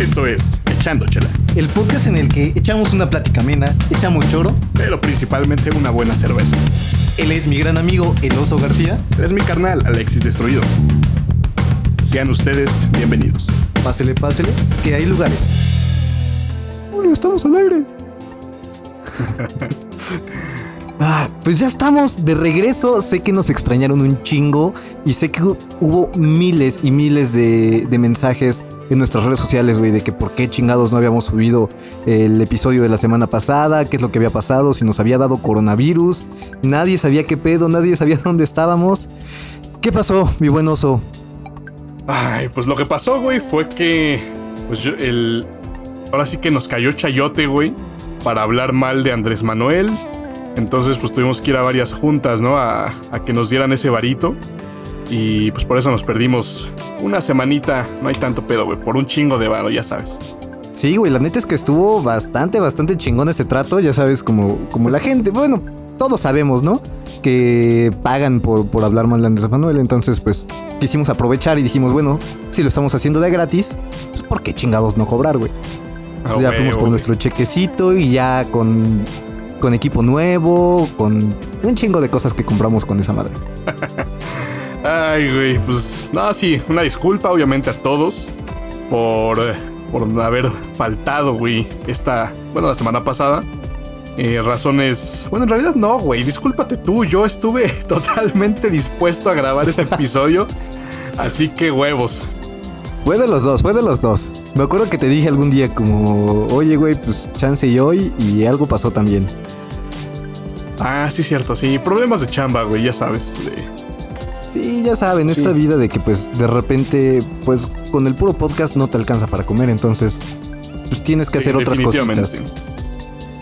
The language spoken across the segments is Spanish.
Esto es Echando Chela, El podcast en el que echamos una plática amena, echamos choro. pero principalmente una buena cerveza. Él es mi gran amigo, el oso García. Él es mi carnal, Alexis Destruido. Sean ustedes bienvenidos. Pásele, pásele, que hay lugares. Uy, estamos al aire. Ah, pues ya estamos de regreso. Sé que nos extrañaron un chingo y sé que hubo miles y miles de, de mensajes en nuestras redes sociales, güey, de que por qué chingados no habíamos subido el episodio de la semana pasada, qué es lo que había pasado, si nos había dado coronavirus. Nadie sabía qué pedo, nadie sabía dónde estábamos. ¿Qué pasó, mi buen oso? Ay, pues lo que pasó, güey, fue que. Pues yo, el. Ahora sí que nos cayó chayote, güey, para hablar mal de Andrés Manuel. Entonces, pues tuvimos que ir a varias juntas, ¿no? A, a que nos dieran ese varito. Y pues por eso nos perdimos una semanita. No hay tanto pedo, güey. Por un chingo de varo, ya sabes. Sí, güey, la neta es que estuvo bastante, bastante chingón ese trato, ya sabes, como, como la gente, bueno, todos sabemos, ¿no? Que pagan por, por hablar mal de Andrés Manuel, entonces pues quisimos aprovechar y dijimos, bueno, si lo estamos haciendo de gratis, pues ¿por qué chingados no cobrar, güey? Ah, Entonces, ya fuimos por nuestro chequecito y ya con, con equipo nuevo, con un chingo de cosas que compramos con esa madre. Ay, güey, pues no, sí, una disculpa obviamente a todos por, eh, por haber faltado, güey, esta, bueno, la semana pasada. Eh, razones, bueno, en realidad no, güey, discúlpate tú, yo estuve totalmente dispuesto a grabar ese episodio, así que huevos. Fue de los dos, fue de los dos. Me acuerdo que te dije algún día como, oye, güey, pues chance y hoy y algo pasó también. Ah, sí, cierto, sí, problemas de chamba, güey, ya sabes. de- Sí, ya saben, Sí. esta vida de que pues de repente, pues con el puro podcast no te alcanza para comer, entonces pues tienes que hacer otras cositas.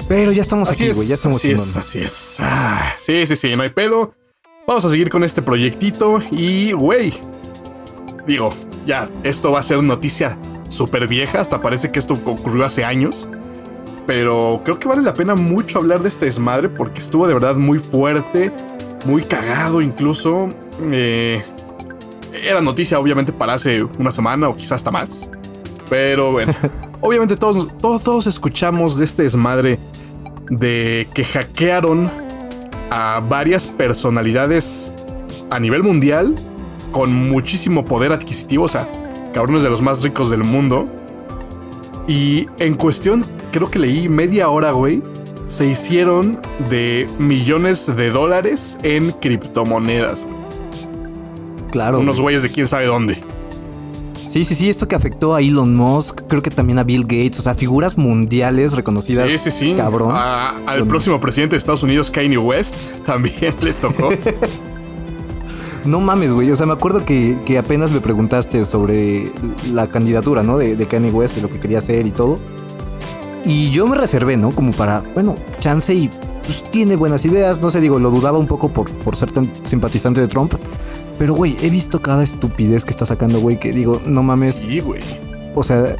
Pero ya estamos Así aquí, es, güey, ya estamos así es, así es. Ah, sí, sí, sí, no hay pedo. Vamos a seguir con este proyectito y, güey, digo, ya, esto va a ser noticia súper vieja, hasta parece que esto ocurrió hace años. Pero creo que vale la pena mucho hablar de este desmadre porque estuvo de verdad muy fuerte, muy cagado incluso. Eh, era noticia obviamente para hace una semana o quizás hasta más. Pero bueno, obviamente todos, todos, todos escuchamos de este desmadre de que hackearon a varias personalidades a nivel mundial con muchísimo poder adquisitivo, o sea, cabrones de los más ricos del mundo. Y en cuestión, creo que leí media hora, güey, se hicieron de millones de dólares en criptomonedas. Claro. Unos güey. güeyes de quién sabe dónde. Sí, sí, sí, esto que afectó a Elon Musk, creo que también a Bill Gates, o sea, figuras mundiales reconocidas. Sí, sí, sí. Cabrón. A- al próximo presidente de Estados Unidos, Kanye West, también le tocó. No mames, güey. O sea, me acuerdo que, que apenas me preguntaste sobre la candidatura, ¿no? De, de Kanye West, de lo que quería hacer y todo. Y yo me reservé, ¿no? Como para, bueno, chance y pues tiene buenas ideas. No sé, digo, lo dudaba un poco por, por ser tan simpatizante de Trump. Pero, güey, he visto cada estupidez que está sacando, güey, que digo, no mames. Sí, güey. O sea,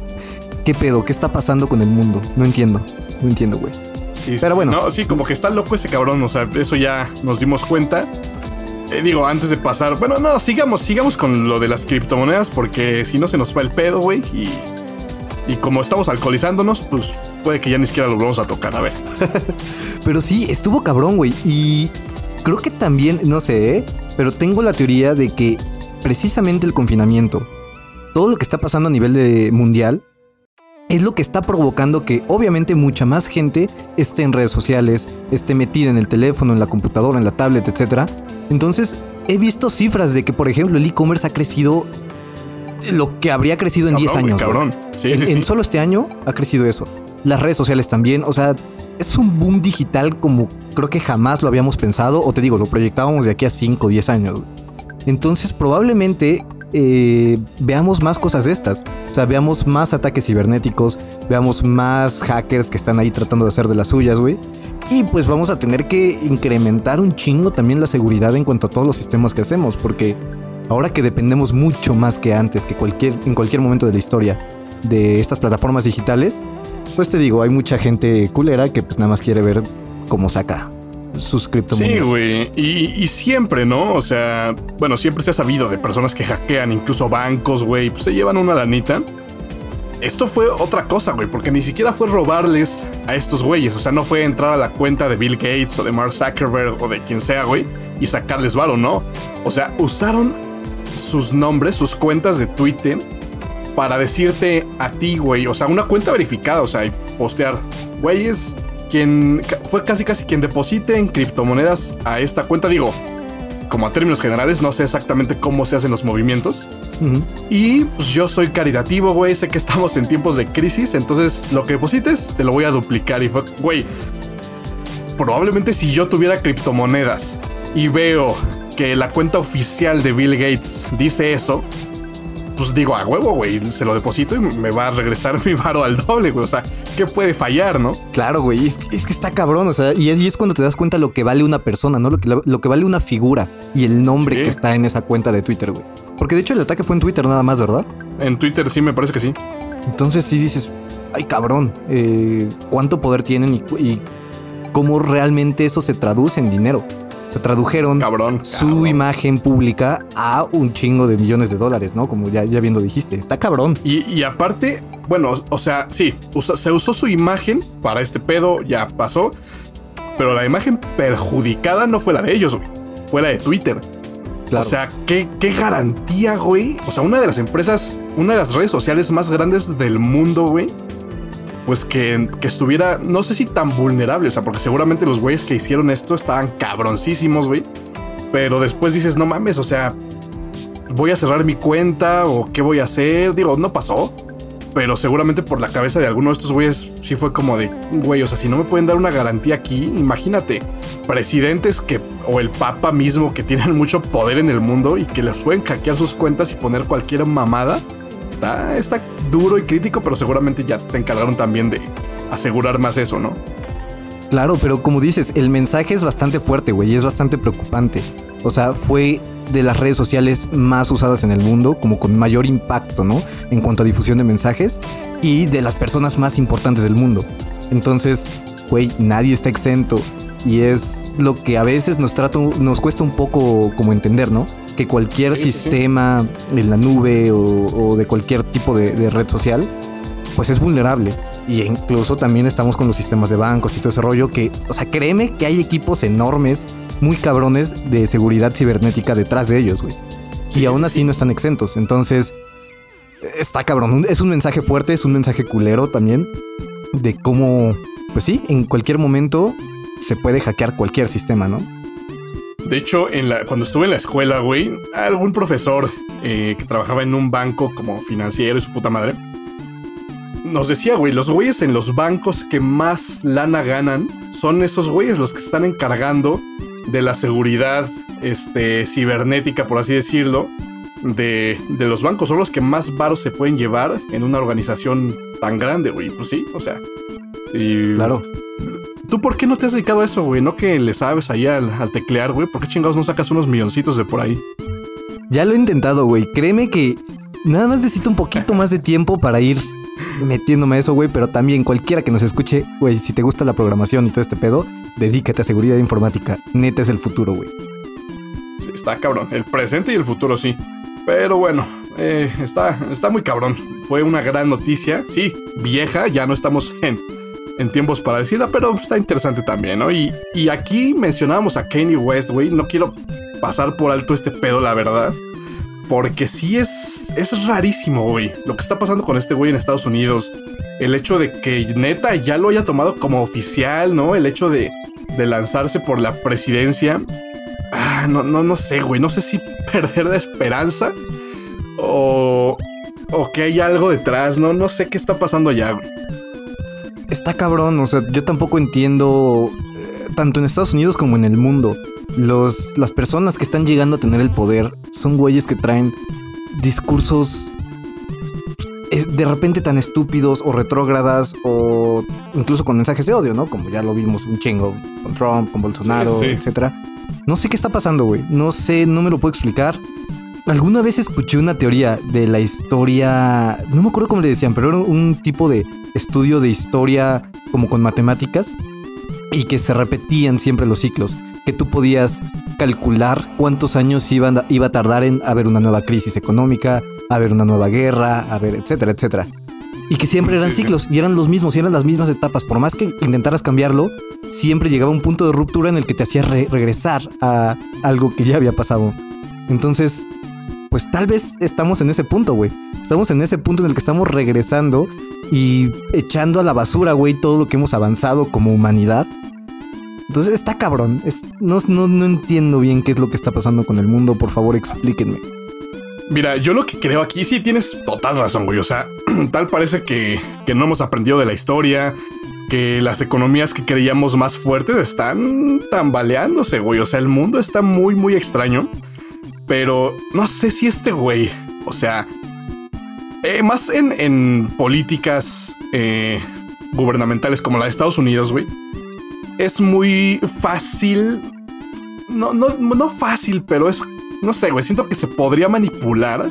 ¿qué pedo? ¿Qué está pasando con el mundo? No entiendo. No entiendo, güey. Sí, Pero bueno. No, sí, como que está loco ese cabrón. O sea, eso ya nos dimos cuenta. Eh, digo, antes de pasar. Bueno, no, sigamos, sigamos con lo de las criptomonedas. Porque si no se nos va el pedo, güey. Y, y como estamos alcoholizándonos, pues puede que ya ni siquiera lo vamos a tocar. A ver. Pero sí, estuvo cabrón, güey. Y creo que también, no sé, ¿eh? pero tengo la teoría de que precisamente el confinamiento, todo lo que está pasando a nivel de mundial, es lo que está provocando que obviamente mucha más gente esté en redes sociales, esté metida en el teléfono, en la computadora, en la tablet, etc. Entonces, he visto cifras de que, por ejemplo, el e-commerce ha crecido lo que habría crecido en 10 Cabrón, güey, años. Cabrón. Sí, en, sí, en solo este año ha crecido eso. Las redes sociales también, o sea, es un boom digital como creo que jamás lo habíamos pensado, o te digo, lo proyectábamos de aquí a 5 o 10 años. Entonces probablemente eh, veamos más cosas de estas. O sea, veamos más ataques cibernéticos, veamos más hackers que están ahí tratando de hacer de las suyas, güey. Y pues vamos a tener que incrementar un chingo también la seguridad en cuanto a todos los sistemas que hacemos, porque ahora que dependemos mucho más que antes, que cualquier, en cualquier momento de la historia, de estas plataformas digitales, pues te digo, hay mucha gente culera que pues nada más quiere ver cómo saca sus Sí, criptomonedas. güey. Y, y siempre, ¿no? O sea, bueno, siempre se ha sabido de personas que hackean incluso bancos, güey. Pues se llevan una lanita. esto fue otra cosa, güey, porque ni siquiera fue robarles a estos güeyes. O sea, no fue entrar a la cuenta de Bill Gates o de Mark Zuckerberg o de quien sea, güey, y sacarles varo, no. O sea, usaron sus nombres, sus cuentas de Twitter para decirte a ti, güey, o sea, una cuenta verificada, o sea, y postear, güeyes, quien fue casi casi quien deposite en criptomonedas a esta cuenta, digo, como a términos generales, no sé exactamente cómo se hacen los movimientos. Y pues, yo soy caritativo, güey. Sé que estamos en tiempos de crisis. Entonces, lo que deposites, te lo voy a duplicar. Y fue, güey, probablemente si yo tuviera criptomonedas y veo que la cuenta oficial de Bill Gates dice eso, pues digo, a huevo, güey, se lo deposito y me va a regresar mi varo al doble, güey. O sea, ¿qué puede fallar, no? Claro, güey, es, que está cabrón, o sea, y es, cuando te das cuenta lo que vale una persona, ¿no? Lo que, lo que vale una figura y el nombre que está en esa cuenta de Twitter, güey. Porque de hecho el ataque fue en Twitter nada más, ¿verdad? En Twitter sí, me parece que sí. Entonces sí dices, ay cabrón, eh, ¿cuánto poder tienen y cómo realmente eso se traduce en dinero? Se tradujeron su imagen pública a un chingo de millones de dólares, ¿no? Como ya, ya viendo dijiste, está cabrón. Y, aparte, bueno, o sea, sí, se usó su imagen para este pedo, ya pasó, pero la imagen perjudicada no fue la de ellos, güey, fue la de Twitter. O sea, ¿qué, ¿qué, garantía, güey. O sea, una de las empresas, una de las redes sociales más grandes del mundo, güey, pues que, estuviera, no sé si tan vulnerable, o sea, porque seguramente los güeyes que hicieron esto estaban cabroncísimos, güey. Pero después dices, no mames, o sea, voy a cerrar mi cuenta o qué voy a hacer. Digo, no pasó, pero seguramente por la cabeza de alguno de estos güeyes sí fue como de, güey, o sea, si no me pueden dar una garantía aquí, imagínate, presidentes que, o el papa mismo que tienen mucho poder en el mundo y que les pueden hackear sus cuentas y poner cualquier mamada está, duro y crítico, pero seguramente ya se encargaron también de asegurar más eso, ¿no? Claro, pero como dices, el mensaje es bastante fuerte, güey, y es bastante preocupante. O sea, fue de las redes sociales más usadas en el mundo, como con mayor impacto, ¿no? En cuanto a difusión de mensajes y de las personas más importantes del mundo. Entonces, güey, nadie está exento y es lo que a veces nos nos cuesta un poco como entender, ¿no? Que cualquier sistema en la nube o, de cualquier tipo de, red social, pues es vulnerable. Y incluso también estamos con los sistemas de bancos y todo ese rollo que, o sea, créeme que hay equipos enormes, muy cabrones de seguridad cibernética detrás de ellos, güey. y aún así no están exentos. Entonces, está cabrón. Es un mensaje fuerte, es un mensaje culero también de cómo, pues sí, en cualquier momento se puede hackear cualquier sistema, ¿no? De hecho, en la, cuando estuve en la escuela, güey, algún profesor eh, que trabajaba en un banco como financiero y su puta madre, nos decía, güey, los güeyes en los bancos que más lana ganan son esos güeyes los que están encargando de la seguridad este, cibernética, por así decirlo, de, los bancos. Son los que más varos se pueden llevar en una organización tan grande, güey. Pues sí, o sea. Claro. ¿Tú por qué no te has dedicado a eso, güey? No que le sabes ahí al, teclear, güey. ¿Por qué chingados no sacas unos milloncitos de por ahí? Ya lo he intentado, güey. Créeme que nada más necesito un poquito más de tiempo para ir metiéndome a eso, güey. Pero también cualquiera que nos escuche, güey, si te gusta la programación y todo este pedo, dedícate a seguridad informática. Neta es el futuro, güey. Sí, está cabrón. El presente y el futuro, sí. Pero bueno, eh, está, está muy cabrón. Fue una gran noticia. Sí, vieja, ya no estamos en en tiempos para decirla, pero está interesante también, ¿no? Y, y aquí mencionábamos a Kanye West, güey. No quiero pasar por alto este pedo, la verdad. Porque sí es, es rarísimo, güey. Lo que está pasando con este güey en Estados Unidos. El hecho de que neta ya lo haya tomado como oficial, ¿no? El hecho de, de lanzarse por la presidencia. Ah, no, no, no sé, güey. No sé si perder la esperanza o, o que hay algo detrás, ¿no? No sé qué está pasando allá, güey está cabrón, o sea, yo tampoco entiendo, eh, tanto en Estados Unidos como en el mundo, los, las personas que están llegando a tener el poder son güeyes que traen discursos de repente tan estúpidos o retrógradas o incluso con mensajes de odio, ¿no? Como ya lo vimos un chingo con Trump, con Bolsonaro, etcétera. No sé qué está pasando, güey. No sé, no me lo puedo explicar. Alguna vez escuché una teoría de la historia, no me acuerdo cómo le decían, pero era un tipo de estudio de historia como con matemáticas y que se repetían siempre los ciclos, que tú podías calcular cuántos años iba iba a tardar en haber una nueva crisis económica, haber una nueva guerra, haber, etcétera, etcétera. Y que siempre eran ciclos y eran los mismos y eran las mismas etapas. Por más que intentaras cambiarlo, siempre llegaba un punto de ruptura en el que te hacía regresar a algo que ya había pasado. Entonces, pues tal vez estamos en ese punto, güey. Estamos en ese punto en el que estamos regresando y echando a la basura, güey, todo lo que hemos avanzado como humanidad. Entonces está cabrón. no, no, entiendo bien qué es lo que está pasando con el mundo. Por favor, explíquenme. Mira, yo lo que creo aquí sí tienes total razón, güey. O sea, tal parece que, que no hemos aprendido de la historia, que las economías que creíamos más fuertes están tambaleándose, güey. O sea, el mundo está muy, muy extraño. Pero no sé si este güey, o sea, eh, más en, políticas eh, gubernamentales como la de Estados Unidos, güey, es muy fácil. No, no, no fácil, pero es. No sé, güey. Siento que se podría manipular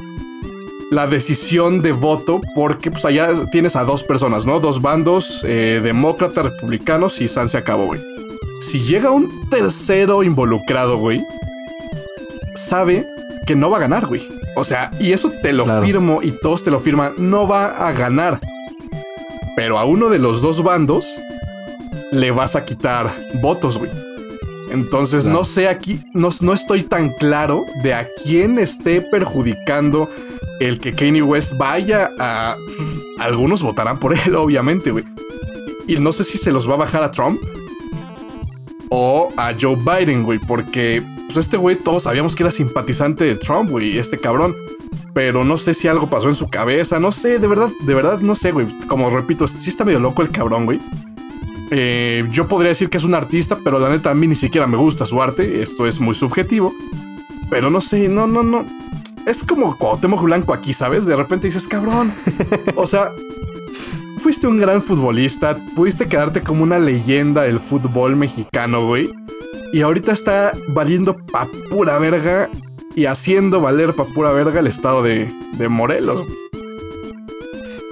la decisión de voto porque pues allá tienes a dos personas, ¿no? Dos bandos, eh, demócratas, republicanos y San se acabó, güey. Si llega un tercero involucrado, güey, sabe que no va a ganar, güey. O sea, y eso te lo firmo y todos te lo firman, no va a ganar. Pero a uno de los dos bandos le vas a quitar votos, güey. Entonces no sé aquí, no, no, estoy tan claro de a quién esté perjudicando el que Kanye West vaya a... Algunos votarán por él, obviamente, güey. Y no sé si se los va a bajar a Trump o a Joe Biden, güey, porque pues este güey todos sabíamos que era simpatizante de Trump, güey, este cabrón. Pero no sé si algo pasó en su cabeza, no sé, de verdad, de verdad, no sé, güey. Como repito, sí está medio loco el cabrón, güey. Eh, yo podría decir que es un artista, pero la neta a mí ni siquiera me gusta su arte. Esto es muy subjetivo. Pero no sé, no, no, no. Es como Cuauhtémoc Blanco aquí, ¿sabes? De repente dices, cabrón. O sea, fuiste un gran futbolista, pudiste quedarte como una leyenda del fútbol mexicano, güey. Y ahorita está valiendo pa' pura verga y haciendo valer pa' pura verga el estado de, de Morelos.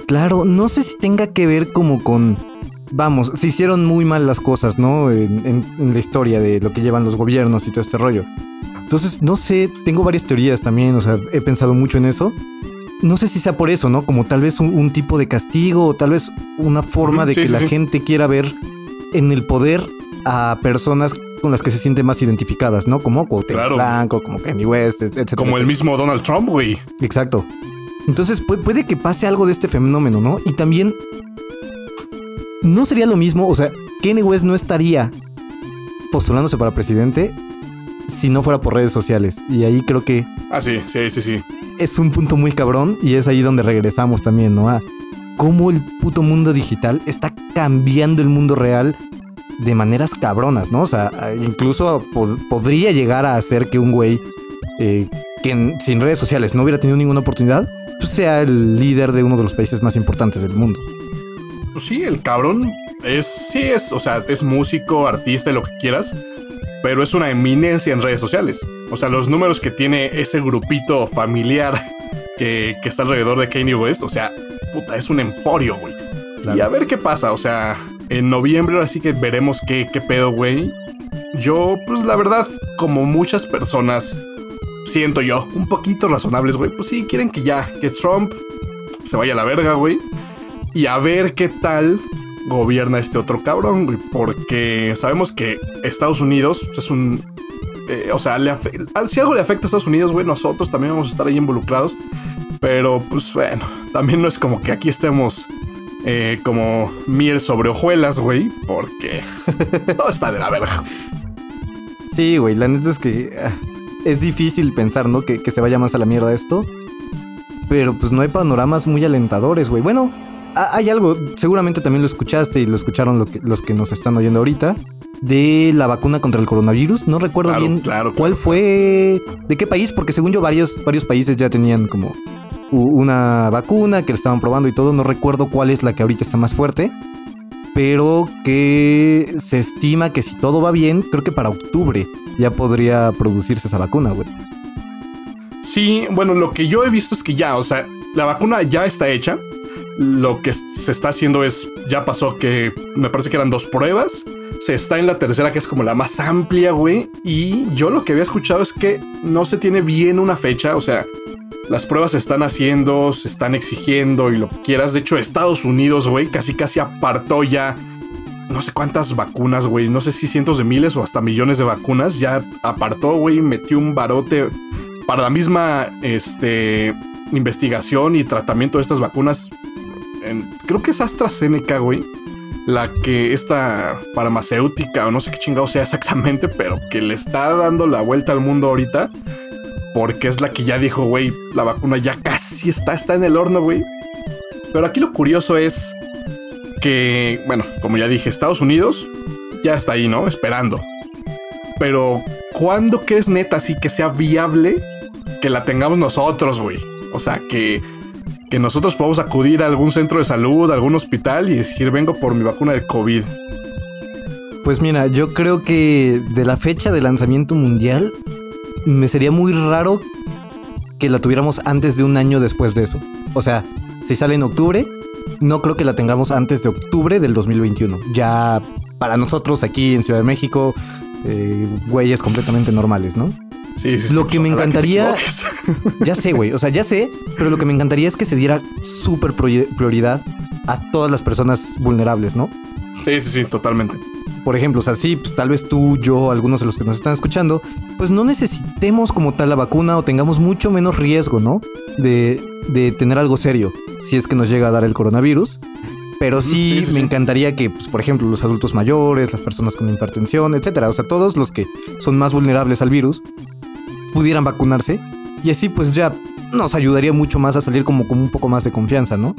Claro, no sé si tenga que ver como con vamos, se hicieron muy mal las cosas, ¿no? En, la historia de lo que llevan los gobiernos y todo este rollo. Entonces, no sé, tengo varias teorías también, o sea, he pensado mucho en eso. No sé si sea por eso, ¿no? Como tal vez un, tipo de castigo o tal vez una forma de que la gente quiera ver en el poder a personas con las que se sienten más identificadas, ¿no? Como Cuauhtémoc Blanco, como Kanye West, etc. Como el mismo Donald Trump, güey. Exacto. Entonces puede que pase algo de este fenómeno, ¿no? Y también no sería lo mismo, o sea, Kanye West no estaría postulándose para presidente si no fuera por redes sociales. Y ahí creo que... Ah, sí, sí, sí, sí. Es un punto muy cabrón y es ahí donde regresamos también, ¿no? A cómo el puto mundo digital está cambiando el mundo real de maneras cabronas, ¿no? O sea, incluso podría llegar a hacer que un güey eh, que sin redes sociales no hubiera tenido ninguna oportunidad, pues sea el líder de uno de los países más importantes del mundo. Pues sí, el cabrón es, sí es, o sea, es músico, artista, lo que quieras, pero es una eminencia en redes sociales. O sea, los números que tiene ese grupito familiar que, está alrededor de Kanye West, o sea, puta, es un emporio, güey. Y a ver qué pasa, o sea, en noviembre ahora sí que veremos qué, qué pedo, güey. Yo, pues la verdad, como muchas personas, siento yo, un poquito razonables, güey, pues sí, quieren que ya, que Trump se vaya a la verga, güey y a ver qué tal gobierna este otro cabrón, porque sabemos que Estados Unidos es un... Eh, o sea, si algo le afecta a Estados Unidos, güey, nosotros también vamos a estar ahí involucrados. Pero pues bueno, también no es como que aquí estemos eh, como miel sobre hojuelas, güey, porque todo está de la verga. Sí, güey, la neta es que ah, es difícil pensar, ¿no? Que, que se vaya más a la mierda esto. Pero pues no hay panoramas muy alentadores, güey. Bueno, hay algo, seguramente también lo escuchaste y lo escucharon los que nos están oyendo ahorita, de la vacuna contra el coronavirus. No recuerdo bien cuál fue, de qué país, porque según yo varios, varios países ya tenían como una vacuna que la estaban probando y todo. No recuerdo cuál es la que ahorita está más fuerte. Pero que se estima que si todo va bien, creo que para octubre ya podría producirse esa vacuna, güey. Sí, bueno, lo que yo he visto es que ya, o sea, la vacuna ya está hecha lo que se está haciendo es, ya pasó que me parece que eran dos pruebas. Se está en la tercera, que es como la más amplia, güey. Y yo lo que había escuchado es que no se tiene bien una fecha. O sea, Las pruebas se están haciendo, se están exigiendo y lo que quieras. De hecho, Estados Unidos, güey, casi casi apartó ya no sé cuántas vacunas, güey. No sé si cientos de miles o hasta millones de vacunas. Ya apartó, güey, metió un barote para la misma este, investigación y tratamiento de estas vacunas. creo que es AstraZeneca, güey. La que esta farmacéutica o no sé qué chingado sea exactamente, pero que le está dando la vuelta al mundo ahorita. Porque es la que ya dijo, güey, la vacuna ya casi está, está en el horno, güey. Pero aquí lo curioso es que, bueno, como ya dije, Estados Unidos ya está ahí, ¿no? Esperando. Pero, ¿cuándo crees neta así que sea viable que la tengamos nosotros, güey? O sea, que, que nosotros podamos acudir a algún centro de salud, a algún hospital y decir, vengo por mi vacuna de COVID. Pues mira, yo creo que de la fecha de lanzamiento mundial, me sería muy raro que la tuviéramos antes de un año después de eso. O sea, si sale en octubre, no creo que la tengamos antes de octubre del 2021. Ya para nosotros aquí en Ciudad de México, eh, güeyes completamente normales, ¿no? Sí, sí, Lo que me encantaría. ya sé, güey. O sea, ya sé, pero lo que me encantaría es que se diera súper prioridad a todas las personas vulnerables, ¿no? Sí, sí, sí, totalmente. Por ejemplo, o sea, sí, pues tal vez tú, yo, algunos de los que nos están escuchando, pues no necesitemos como tal la vacuna o tengamos mucho menos riesgo, ¿no? De, de tener algo serio si es que nos llega a dar el coronavirus. Pero sí, me encantaría que, pues, por ejemplo, los adultos mayores, las personas con hipertensión, etcétera, o sea, todos los que son más vulnerables al virus, pudieran vacunarse. Y así, pues ya nos ayudaría mucho más a salir como con un poco más de confianza, ¿no?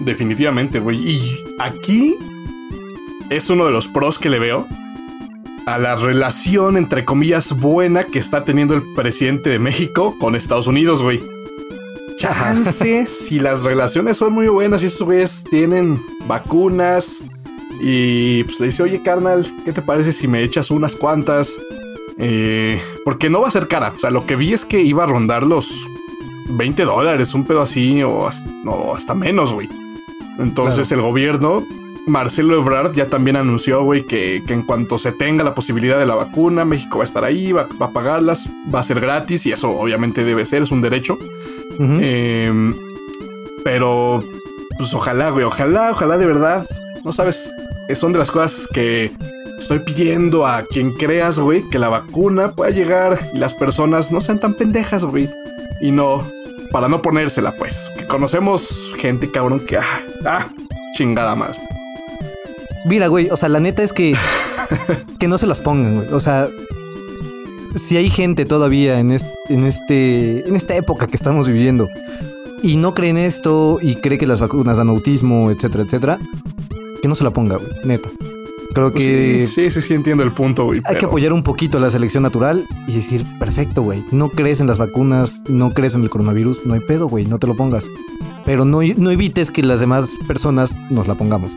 Definitivamente, güey. Y aquí es uno de los pros que le veo a la relación, entre comillas, buena que está teniendo el presidente de México con Estados Unidos, güey chance si las relaciones son muy buenas y esos güeyes tienen vacunas y pues le dice, oye carnal, ¿qué te parece si me echas unas cuantas? Eh, porque no va a ser cara. O sea, lo que vi es que iba a rondar los 20 dólares, un pedo así, o hasta, menos, güey. Entonces el gobierno, Marcelo Ebrard, ya también anunció, güey, que, en cuanto se tenga la posibilidad de la vacuna, México va a estar ahí, va, va a pagarlas, va a ser gratis y eso obviamente debe ser, es un derecho. Em, pero, pues ojalá, güey, ojalá, ojalá de verdad. No sabes, son de las cosas que estoy pidiendo a quien creas, güey, que la vacuna pueda llegar y las personas no sean tan pendejas, güey. Y no, para no ponérsela, pues. Que conocemos gente, cabrón, que, ah, ah chingada madre. Mira, güey, o sea, la neta es que, que no se las pongan, güey. O sea, si hay gente todavía en, en, este, en esta época que estamos viviendo y no cree en esto y cree que las vacunas dan autismo, etcétera, etcétera, que no se la ponga, güey, neta. Creo pues que. Sí, sí, sí, entiendo el punto, güey. Hay que apoyar un poquito la selección natural y decir, perfecto, güey. No crees en las vacunas, no crees en el coronavirus, no hay pedo, güey, no te lo pongas. Pero no, no evites que las demás personas nos la pongamos.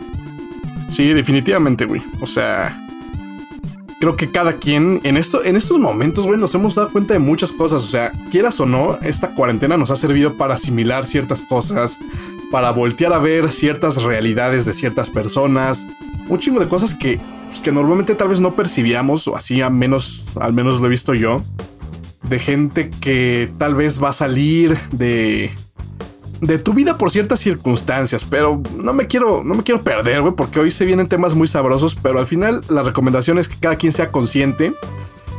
Sí, definitivamente, güey. O sea, creo que cada quien en esto, en estos momentos, güey, nos hemos dado cuenta de muchas cosas. O sea, quieras o no, esta cuarentena nos ha servido para asimilar ciertas cosas, para voltear a ver ciertas realidades de ciertas personas, un chingo de cosas que, pues, que normalmente tal vez no percibíamos, o así al menos, al menos lo he visto yo, de gente que tal vez va a salir de de tu vida por ciertas circunstancias, pero no me quiero, no me quiero perder, güey, porque hoy se vienen temas muy sabrosos, pero al final la recomendación es que cada quien sea consciente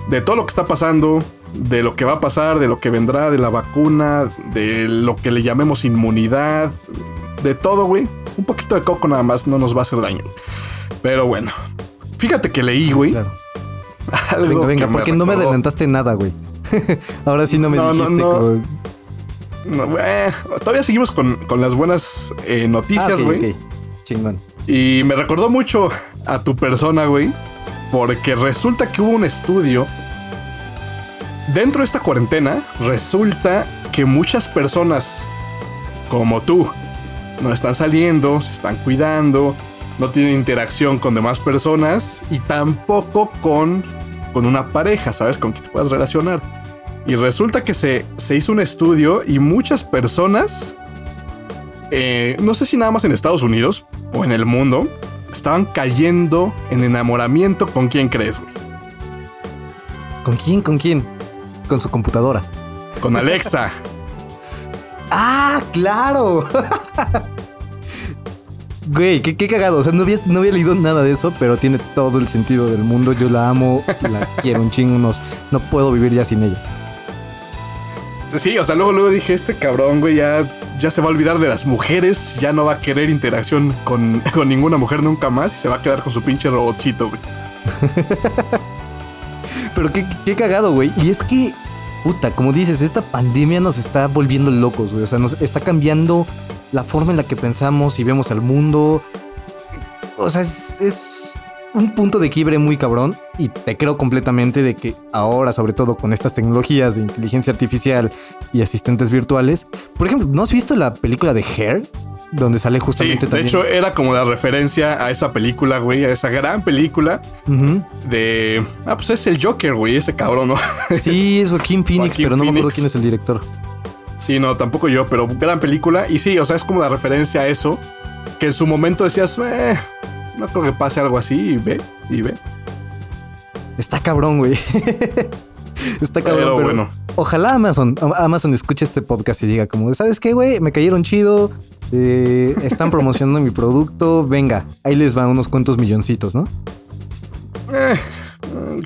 de todo lo que está pasando, de lo que va a pasar, de lo que vendrá, de la vacuna, de lo que le llamemos inmunidad, de todo, güey. Un poquito de coco nada más no nos va a hacer daño. Pero bueno, fíjate que leí, güey. Claro. venga, venga, porque no me adelantaste nada, güey. Ahora sí no me dijiste. Eh, todavía seguimos con, las buenas eh, noticias, ah, güey. Chingón. Y me recordó mucho a tu persona, güey. Porque resulta que hubo un estudio. Dentro de esta cuarentena, resulta que muchas personas como tú no están saliendo, se están cuidando, no tienen interacción con demás personas y tampoco con, con una pareja, ¿sabes? Con quien te puedas relacionar. Y resulta que se, se hizo un estudio y muchas personas, eh, no sé si nada más en Estados Unidos o en el mundo, estaban cayendo en enamoramiento con quién crees, güey. ¿Con quién? ¿Con quién? Con su computadora. Con Alexa. ¡Ah, claro! Güey, qué, qué, cagado. O sea, no había, no había leído nada de eso, pero tiene todo el sentido del mundo. Yo la amo, la quiero un chingo. No, no puedo vivir ya sin ella. Sí, o sea, luego, luego dije, este cabrón, güey, ya, ya se va a olvidar de las mujeres, ya no va a querer interacción con, con ninguna mujer nunca más y se va a quedar con su pinche robotcito, güey. Pero qué, qué cagado, güey. Y es que, puta, como dices, esta pandemia nos está volviendo locos, güey. O sea, nos está cambiando la forma en la que pensamos y vemos al mundo. O sea, es, es un punto de quiebre muy cabrón y te creo completamente de que ahora, sobre todo con estas tecnologías de inteligencia artificial y asistentes virtuales, por ejemplo, ¿no has visto la película de Hair? Donde sale justamente sí, De hecho, era como la referencia a esa película, güey, a esa gran película de. Ah, pues es el Joker, güey, ese cabrón, ¿no? Sí, es Joaquín Phoenix, pero no me acuerdo quién es el director. Sí, no, tampoco yo, pero gran película. Y sí, o sea, es como la referencia a eso. Que en su momento decías, eh, no creo que pase algo así y ve, y ve. Está cabrón, güey. Está cabrón. Pero, bueno. Ojalá Amazon, Amazon escuche este podcast y diga como, ¿sabes qué, güey? Me cayeron chido. Eh, están promocionando mi producto. Venga, ahí les van unos cuantos milloncitos, ¿no? Eh,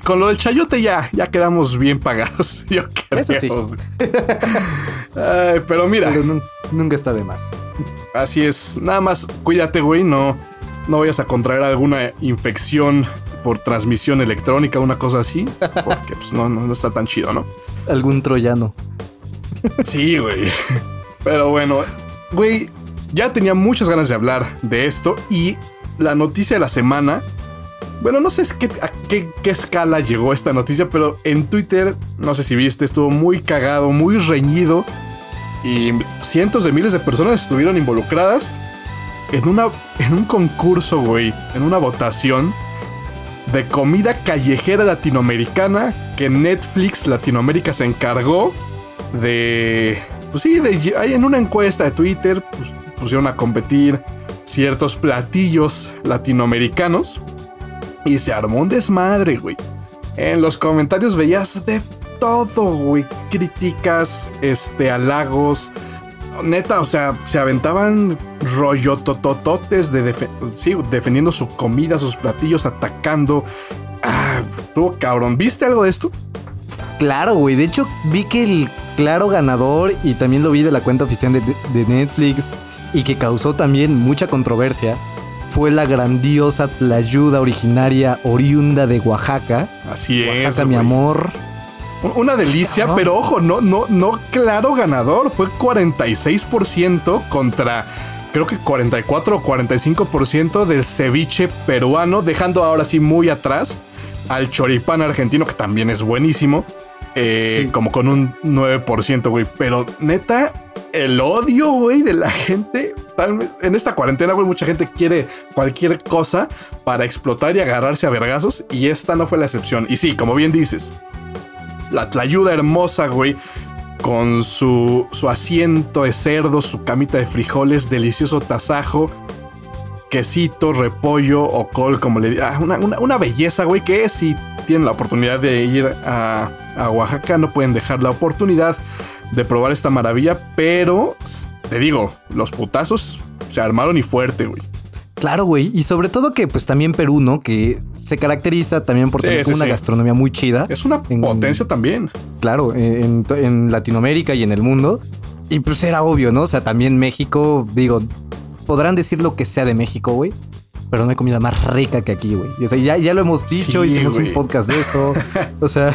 con lo del chayote ya, ya quedamos bien pagados. Yo creo. Eso sí. pero mira. nunca está de más. Así es. Nada más cuídate, güey. No, no vayas a contraer alguna infección por transmisión electrónica, una cosa así, porque pues no, no, está tan chido, ¿no? Algún troyano. Sí, güey. Pero bueno, güey, ya tenía muchas ganas de hablar de esto y la noticia de la semana, bueno, no sé a qué, qué escala llegó esta noticia, pero en Twitter, no sé si viste, estuvo muy cagado, muy reñido y cientos de miles de personas estuvieron involucradas en, una, en un concurso, güey, en una votación de comida callejera latinoamericana que Netflix Latinoamérica se encargó de... Pues sí, de, en una encuesta de Twitter pues, pusieron a competir ciertos platillos latinoamericanos y se armó un desmadre, güey. En los comentarios veías de todo, güey. Críticas, este, halagos, neta, o sea, se aventaban rollo totototes de sí, defendiendo su comida, sus platillos, atacando. Ah, tú, cabrón, ¿viste algo de esto? Claro, güey. De hecho, vi que el claro ganador, y también lo vi de la cuenta oficial de, Netflix, y que causó también mucha controversia, fue la grandiosa Tlayuda originaria oriunda de Oaxaca. Así es. Oaxaca, mi amor. Una delicia, pero ojo, no, no, no claro ganador. Fue 46% contra creo que 44 o 45% del ceviche peruano, dejando ahora sí muy atrás al choripán argentino, que también es buenísimo, eh, como con un 9%, güey. Pero neta, el odio, güey, de la gente. en esta cuarentena, güey, mucha gente quiere cualquier cosa para explotar y agarrarse a vergazos, y esta no fue la excepción. Y sí, como bien dices, la tlayuda hermosa, güey. Con su, su asiento de cerdo, su camita de frijoles, delicioso tasajo, quesito, repollo o col, como le digo. Ah, una, belleza, güey, que si tienen la oportunidad de ir a, a, Oaxaca, no pueden dejar la oportunidad de probar esta maravilla. Pero, te digo, los putazos se armaron y fuerte, güey. Claro, güey. Y sobre todo que, pues también Perú, ¿no? Que se caracteriza también por tener una gastronomía muy chida. Es una potencia también. Claro, en, Latinoamérica y en el mundo. Y pues era obvio, ¿no? O sea, también México, digo, podrán decir lo que sea de México, güey. Pero no hay comida más rica que aquí, güey. O sea, ya, ya lo hemos dicho, hicimos un podcast de eso. o sea.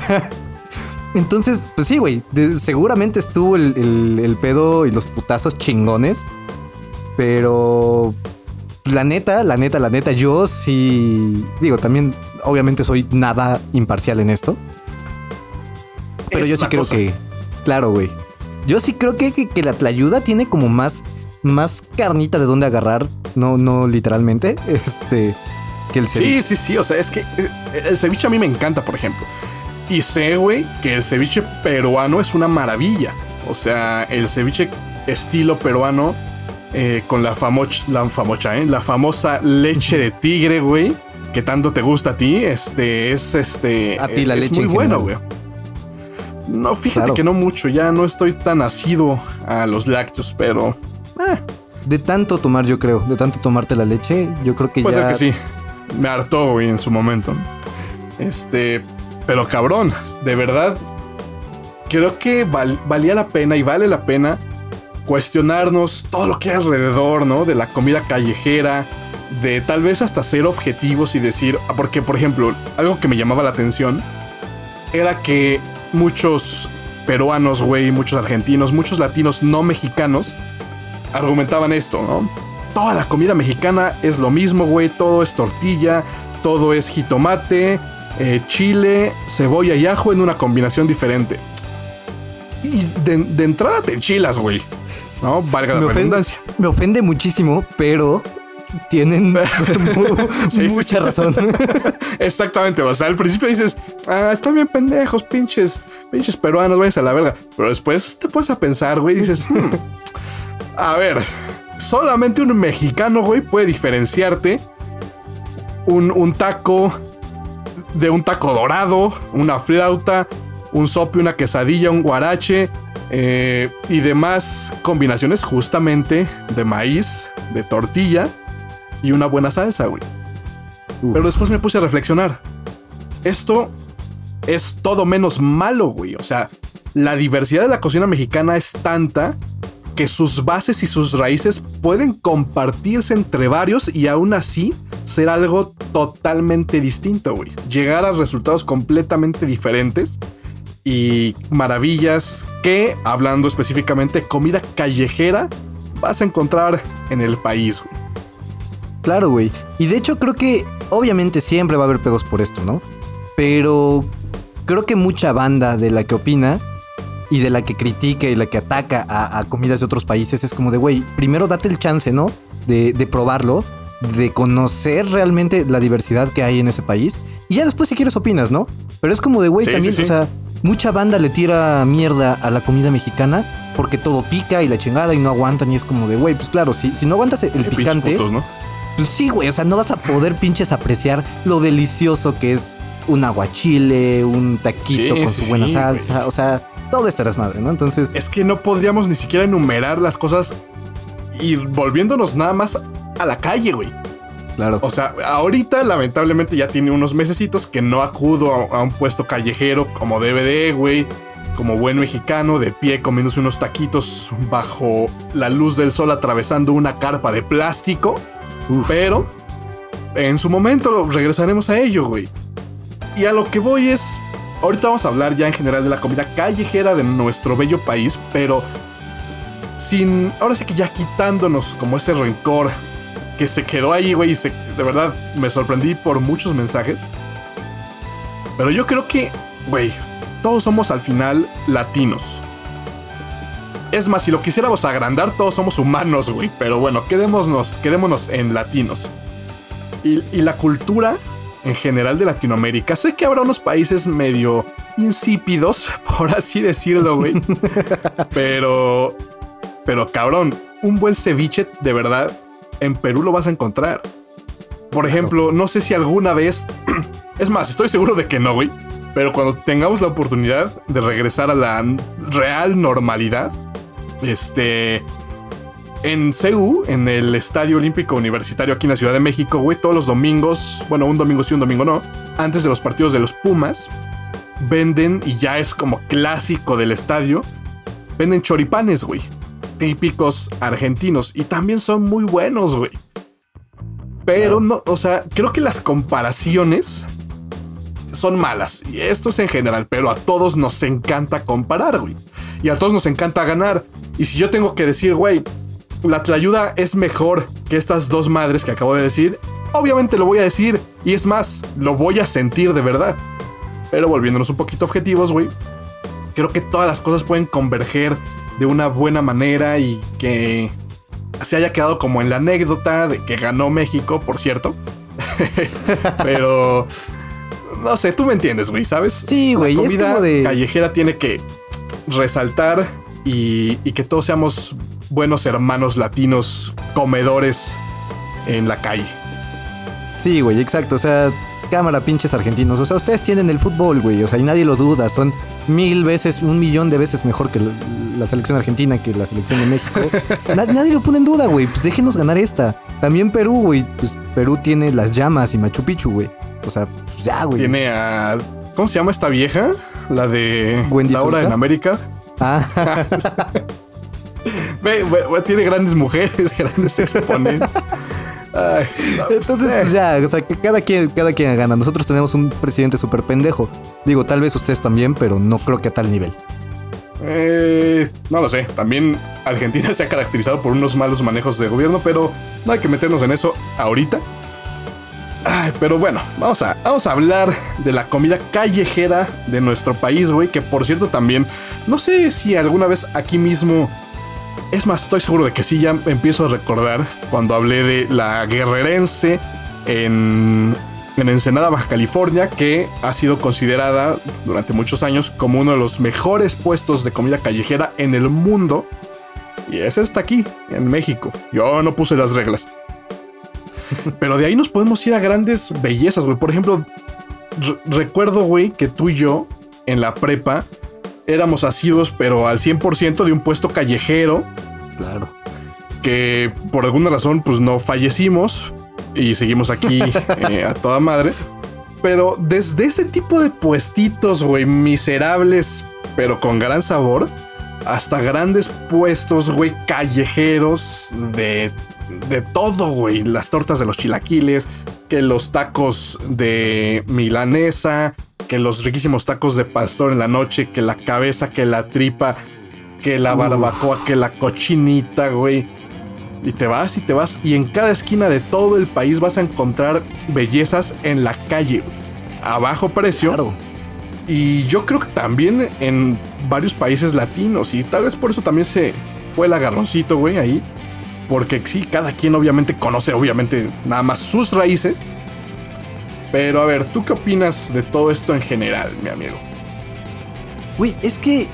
Entonces, pues sí, güey. Seguramente estuvo el, el pedo y los putazos chingones. Pero la neta, la neta, la neta, yo sí. Digo, también, obviamente, soy nada imparcial en esto. Pero yo sí creo que. Claro, güey. Yo sí creo que, que, la tlayuda tiene como más, más carnita de dónde agarrar. No, no literalmente. Este. Que el ceviche. Sí, sí, sí. O sea, es que eh, el ceviche a mí me encanta, por ejemplo. Y sé, güey, que el ceviche peruano es una maravilla. O sea, el ceviche estilo peruano eh, con la, famocha, la, famocha, ¿eh? la famosa leche de tigre, güey, que tanto te gusta a ti. Este es este. A ti la es leche. muy bueno, güey. No, fíjate que no mucho, ya no estoy tan asido a los lácteos, pero... Eh. De tanto tomar, yo creo, de tanto tomarte la leche, yo creo que Puede ya... que sí, me hartó, güey, en su momento. Este, pero cabrón, de verdad, creo que valía la pena y vale la pena cuestionarnos todo lo que hay alrededor, ¿no? De la comida callejera, de tal vez hasta ser objetivos y decir, ah, porque por ejemplo, algo que me llamaba la atención era que muchos peruanos, güey, muchos argentinos, muchos latinos no mexicanos argumentaban esto, ¿no? Toda la comida mexicana es lo mismo, güey, todo es tortilla, todo es jitomate, eh, chile, cebolla y ajo en una combinación diferente. Y de, entrada te enchilas, güey. ¿No? Valga la redundancia. Me ofende muchísimo, pero tienen mucha razón. Exactamente. O sea, al principio dices, ah, están bien pendejos, pinches, pinches peruanos, vayas a la verga. Pero después te puedes a pensar, güey, dices, hmm, a ver, solamente un mexicano, güey, puede diferenciarte un, un taco de un taco dorado, una flauta, un sope, una quesadilla, un guarache eh, y demás combinaciones justamente de maíz, de tortilla y una buena salsa, güey. Pero después me puse a reflexionar. Esto es todo menos malo, güey. O sea, la diversidad de la cocina mexicana es tanta que sus bases y sus raíces pueden compartirse entre varios y aún así ser algo totalmente distinto, güey. Llegar a resultados completamente diferentes y maravillas que, hablando específicamente comida callejera, vas a encontrar en el país. Claro, güey. Y de hecho creo que obviamente siempre va a haber pedos por esto, ¿no? Pero creo que mucha banda de la que opina y de la que critica y la que ataca a, comidas de otros países es como de, güey, primero date el chance, ¿no? De, de, probarlo, de conocer realmente la diversidad que hay en ese país. Y ya después si quieres opinas, ¿no? Pero es como de, güey, también, o sea, mucha banda le tira mierda a la comida mexicana porque todo pica y la chingada y no aguantan y es como de, güey, pues claro, si, si no aguantas el, picante... ¿no? Pues sí, güey, o sea, no vas a poder pinches apreciar lo delicioso que es un aguachile, un taquito con su buena salsa, o sea, todo este madre, ¿no? Entonces. Es que no podríamos ni siquiera enumerar las cosas y volviéndonos nada más a la calle, güey. Claro. O sea, ahorita lamentablemente ya tiene unos mesecitos que no acudo a, un puesto callejero como DVD, güey. Como buen mexicano, de pie comiéndose unos taquitos bajo la luz del sol atravesando una carpa de plástico. Pero en su momento regresaremos a ello, güey. Y a lo que voy es, ahorita vamos a hablar ya en general de la comida callejera de nuestro bello país, pero sin, ahora sí que ya quitándonos como ese rencor que se quedó ahí, güey, y de verdad me sorprendí por muchos mensajes. Pero yo creo que, güey, todos somos al final latinos. Es más, si lo quisiéramos agrandar, todos somos humanos, güey. Pero bueno, quedémonos, quedémonos en latinos. Y, la cultura en general de Latinoamérica. Sé que habrá unos países medio insípidos, por así decirlo, güey. pero, pero cabrón, un buen ceviche de verdad en Perú lo vas a encontrar. Por ejemplo, no sé si alguna vez, es más, estoy seguro de que no, güey. Pero cuando tengamos la oportunidad de regresar a la real normalidad, este. En CEU, en el Estadio Olímpico Universitario aquí en la Ciudad de México, güey, todos los domingos, bueno, un domingo sí, un domingo no, antes de los partidos de los Pumas, venden, y ya es como clásico del estadio, venden choripanes, güey. Típicos argentinos. Y también son muy buenos, güey. Pero no, o sea, creo que las comparaciones son malas. Y esto es en general, pero a todos nos encanta comparar, güey. Y a todos nos encanta ganar. Y si yo tengo que decir, güey, la ayuda es mejor que estas dos madres que acabo de decir, obviamente lo voy a decir. Y es más, lo voy a sentir de verdad. Pero volviéndonos un poquito objetivos, güey, creo que todas las cosas pueden converger de una buena manera y que se haya quedado como en la anécdota de que ganó México, por cierto. Pero no sé, tú me entiendes, güey, ¿sabes? Sí, güey, es como de callejera tiene que resaltar y, que todos seamos buenos hermanos latinos comedores en la calle. Sí, güey, exacto. O sea, cámara, pinches argentinos. O sea, ustedes tienen el fútbol, güey. O sea, y nadie lo duda. Son mil veces, un millón de veces mejor que la, selección argentina que la selección de México. nadie lo pone en duda, güey. Pues déjenos ganar esta. También Perú, güey. Pues Perú tiene las llamas y Machu Picchu, güey. O sea, pues ya, güey. Tiene a. ¿Cómo se llama esta vieja? La de Wendy Laura en América. Ah. tiene grandes mujeres, grandes exponentes. Entonces, pues ya, o sea, que cada quien, cada quien gana. Nosotros tenemos un presidente súper pendejo. Digo, tal vez ustedes también, pero no creo que a tal nivel. Eh, no lo sé. También Argentina se ha caracterizado por unos malos manejos de gobierno, pero no hay que meternos en eso ahorita. Ay, pero bueno, vamos a, vamos a hablar de la comida callejera de nuestro país, güey. Que por cierto también, no sé si alguna vez aquí mismo es más, estoy seguro de que sí, ya empiezo a recordar cuando hablé de la guerrerense en, en Ensenada, Baja California, que ha sido considerada durante muchos años como uno de los mejores puestos de comida callejera en el mundo. Y ese está aquí, en México. Yo no puse las reglas. Pero de ahí nos podemos ir a grandes bellezas, güey. Por ejemplo, recuerdo, güey, que tú y yo en la prepa éramos asiduos, pero al 100% de un puesto callejero. Claro. Que por alguna razón, pues no fallecimos y seguimos aquí eh, a toda madre. Pero desde ese tipo de puestitos, güey, miserables, pero con gran sabor, hasta grandes puestos, güey, callejeros de, de todo, güey. Las tortas de los chilaquiles, que los tacos de milanesa, que los riquísimos tacos de pastor en la noche, que la cabeza, que la tripa, que la barbacoa, que la cochinita, güey. Y te vas y te vas y en cada esquina de todo el país vas a encontrar bellezas en la calle, a bajo precio. Claro. Y yo creo que también en varios países latinos y tal vez por eso también se fue el agarroncito, güey, ahí. Porque sí, cada quien obviamente conoce, obviamente, nada más sus raíces pero a ver, ¿tú qué opinas de todo esto en general, mi amigo? Uy, es que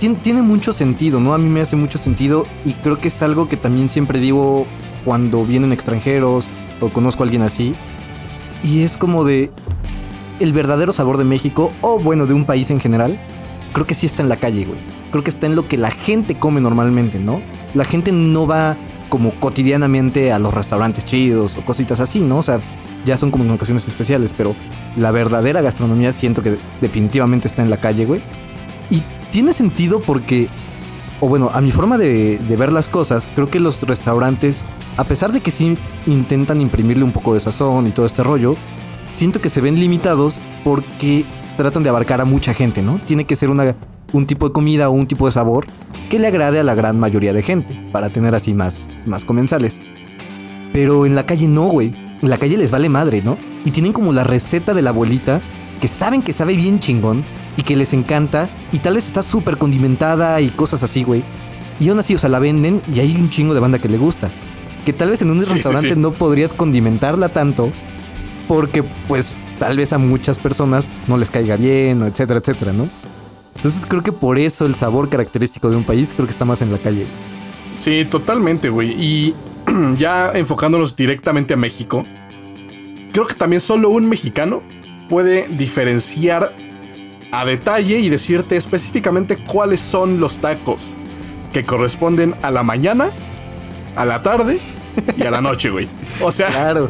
tiene, mucho sentido, ¿no? A mí me hace mucho sentido y creo que es algo que también siempre digo cuando vienen extranjeros o conozco a alguien así. Y es como de el verdadero sabor de México o bueno, de un país en general. Creo que sí está en la calle, güey. Creo que está en lo que la gente come normalmente, ¿no? La gente no va como cotidianamente a los restaurantes chidos o cositas así, ¿no? O sea, ya son como en ocasiones especiales, pero la verdadera gastronomía siento que definitivamente está en la calle, güey. Y tiene sentido porque, o bueno, a mi forma de, ver las cosas, creo que los restaurantes, a pesar de que sí intentan imprimirle un poco de sazón y todo este rollo, siento que se ven limitados porque tratan de abarcar a mucha gente, ¿no? Tiene que ser una, un tipo de comida o un tipo de sabor que le agrade a la gran mayoría de gente, para tener así más, más comensales. Pero en la calle no, güey la calle les vale madre, ¿no? Y tienen como la receta de la abuelita que saben que sabe bien chingón y que les encanta y tal vez está súper condimentada y cosas así, güey. Y aún así, o sea, la venden y hay un chingo de banda que le gusta. Que tal vez en un restaurante no podrías condimentarla tanto porque pues tal vez a muchas personas no les caiga bien, etcétera, etcétera, ¿no? Entonces creo que por eso el sabor característico de un país creo que está más en la calle. Sí, totalmente, güey. Y ya enfocándonos directamente a México, creo que también solo un mexicano puede diferenciar a detalle y decirte específicamente cuáles son los tacos que corresponden a la mañana, a la tarde y a la noche, güey. O sea, claro.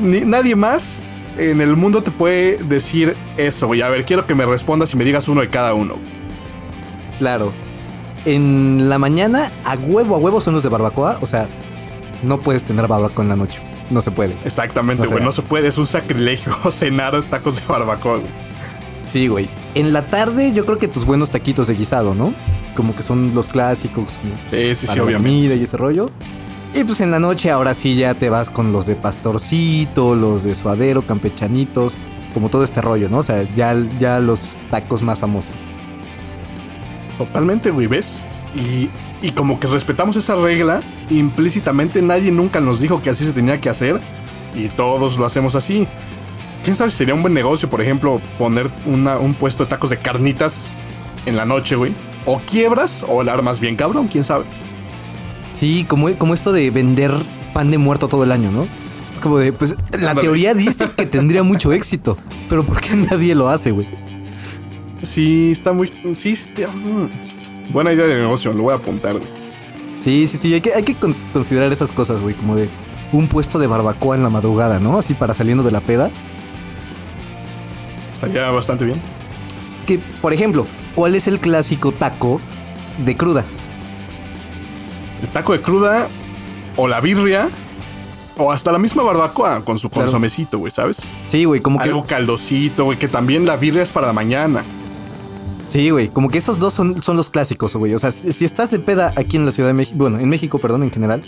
nadie más en el mundo te puede decir eso, güey. A ver, quiero que me respondas y me digas uno de cada uno. Claro. En la mañana, a huevo, a huevo son los de barbacoa. O sea, no puedes tener barbacoa en la noche. No se puede. Exactamente, güey. No, se puede. Es un sacrilegio cenar tacos de barbacoa, Sí, güey. En la tarde, yo creo que tus buenos taquitos de guisado, ¿no? Como que son los clásicos. sí, sí, sí, obviamente. y ese rollo. Y pues en la noche, ahora sí ya te vas con los de pastorcito, los de suadero, campechanitos, como todo este rollo, ¿no? O sea, ya, ya los tacos más famosos. Totalmente, güey, ¿ves? Y y como que respetamos esa regla, implícitamente nadie nunca nos dijo que así se tenía que hacer y todos lo hacemos así. ¿Quién sabe si sería un buen negocio, por ejemplo, poner un puesto de tacos de carnitas en la noche, güey? O quiebras o el armas bien cabrón, quién sabe. Sí, como, como esto de vender pan de muerto todo el año, ¿no? Como de, pues la teoría dice que tendría mucho éxito, pero ¿por qué nadie lo hace, güey? Sí, está muy. Sí, está, mm, buena idea de negocio, lo voy a apuntar, güey. Sí, sí, sí, hay que, hay que considerar esas cosas, güey, como de un puesto de barbacoa en la madrugada, ¿no? Así para saliendo de la peda. Estaría bastante bien. Que, por ejemplo, ¿cuál es el clásico taco de cruda? El taco de cruda o la birria o hasta la misma barbacoa con su consomecito, güey, ¿sabes? Sí, güey, como que. Algo caldosito, güey, que también la birria es para la mañana. Sí, güey, como que esos dos son, son los clásicos, güey. O sea, si estás de peda aquí en la Ciudad de México, bueno, en México, perdón, en general,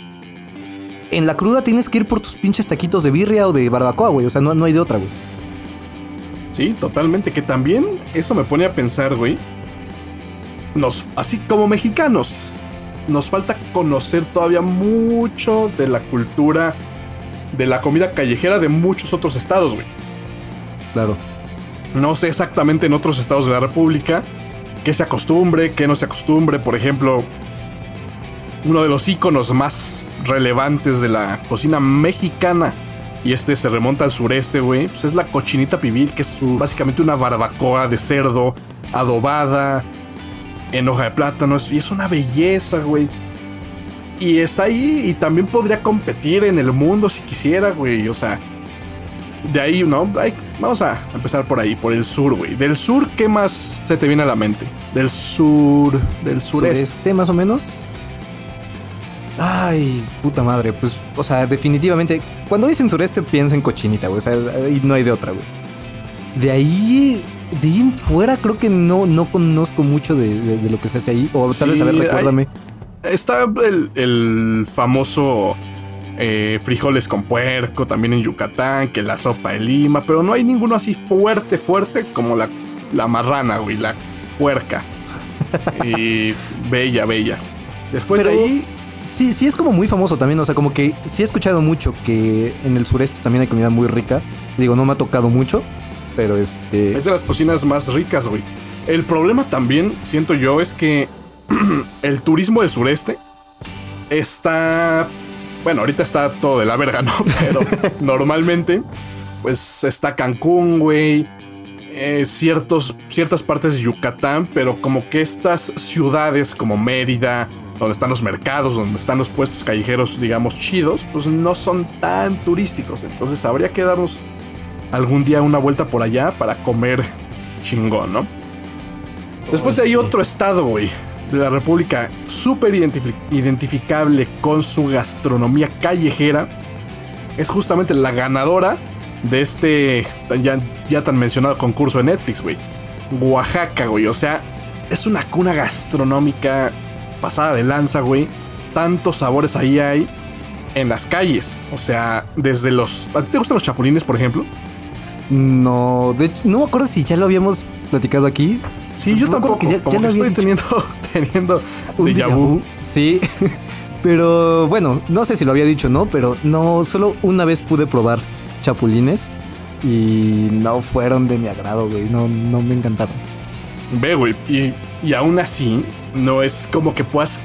en la cruda tienes que ir por tus pinches taquitos de birria o de barbacoa, güey. O sea, no, no hay de otra, güey. Sí, totalmente. Que también eso me pone a pensar, güey. Nos, así como mexicanos, nos falta conocer todavía mucho de la cultura de la comida callejera de muchos otros estados, güey. Claro. No sé exactamente en otros estados de la República qué se acostumbre, qué no se acostumbre. Por ejemplo, uno de los iconos más relevantes de la cocina mexicana. Y este se remonta al sureste, güey. Pues es la cochinita pibil, que es básicamente una barbacoa de cerdo adobada en hoja de plátano. Y es una belleza, güey. Y está ahí y también podría competir en el mundo si quisiera, güey. O sea, de ahí, ¿no? vamos a empezar por ahí, por el sur, güey. Del sur, ¿qué más se te viene a la mente? Del sur, del sureste. Sureste, más o menos. Ay, puta madre. Pues, o sea, definitivamente, cuando dicen sureste, pienso en cochinita, güey. O sea, ahí no hay de otra, güey. De ahí, de ahí en fuera, creo que no, no conozco mucho de, lo que se hace ahí. O tal vez, a ver, recuérdame. está el, famoso eh, frijoles con puerco también en Yucatán, que la sopa de lima, pero no hay ninguno así fuerte, fuerte como la, la marrana, güey, la puerca. y bella, bella. Después de ahí. Sí, sí es como muy famoso también. O sea, como que sí he escuchado mucho que en el sureste también hay comida muy rica. Digo, no me ha tocado mucho, pero este. Es de las cocinas más ricas, güey. El problema también, siento yo, es que el turismo del sureste está. Bueno, ahorita está todo de la verga, ¿no? Pero normalmente, pues está Cancún, güey. Eh, ciertos, ciertas partes de Yucatán, pero como que estas ciudades como Mérida, donde están los mercados, donde están los puestos callejeros, digamos, chidos, pues no son tan turísticos. Entonces habría que darnos algún día una vuelta por allá para comer chingón, ¿no? Después hay otro estado, güey, de la República súper identificable con su gastronomía callejera. Es justamente la ganadora de este ya, ya tan mencionado concurso de Netflix, güey. Oaxaca, güey. O sea, es una cuna gastronómica pasada de lanza, güey. Tantos sabores ahí hay en las calles. O sea, desde los. ¿A ti te gustan los chapulines, por ejemplo? No, de no me acuerdo si ya lo habíamos platicado aquí. Sí, yo tampoco. Que ya, lo estoy teniendo, teniendo un déjà Sí. Pero bueno, no sé si lo había dicho, ¿no? Pero no, solo una vez pude probar chapulines y no fueron de mi agrado, güey. No, no me encantaron. Ve, güey. Y, y aún así, no es como que puedas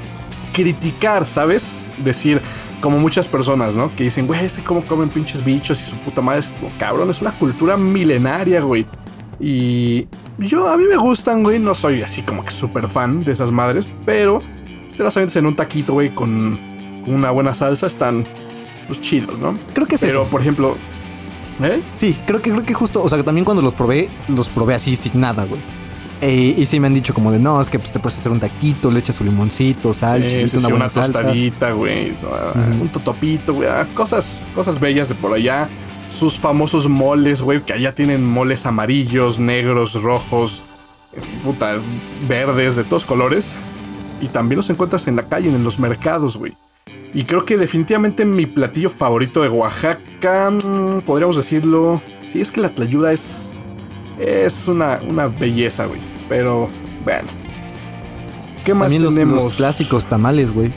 criticar, ¿sabes? Decir, como muchas personas, ¿no? Que dicen, güey, ese cómo comen pinches bichos y su puta madre es como, cabrón, es una cultura milenaria, güey. Y yo, a mí me gustan, güey, no soy así como que súper fan de esas madres, pero te las avientas en un taquito, güey, con una buena salsa, están los pues, chidos, ¿no? Creo que es Pero, por ejemplo, ¿eh? Sí, creo que, creo que justo, o sea, también cuando los probé, los probé así sin nada, güey. Eh, y sí me han dicho como de, no, es que pues, te puedes hacer un taquito, le echas su limoncito, sal, sí, una, una tostadita, güey, un totopito, güey, ah, cosas, cosas bellas de por allá. Sus famosos moles, güey, que allá tienen moles amarillos, negros, rojos, puta, verdes, de todos colores. Y también los encuentras en la calle, en los mercados, güey. Y creo que definitivamente mi platillo favorito de Oaxaca, mm, podríamos decirlo, sí, es que la tlayuda es es una, una belleza, güey. Pero, bueno. ¿Qué más También tenemos? Los, clásicos tamales, güey.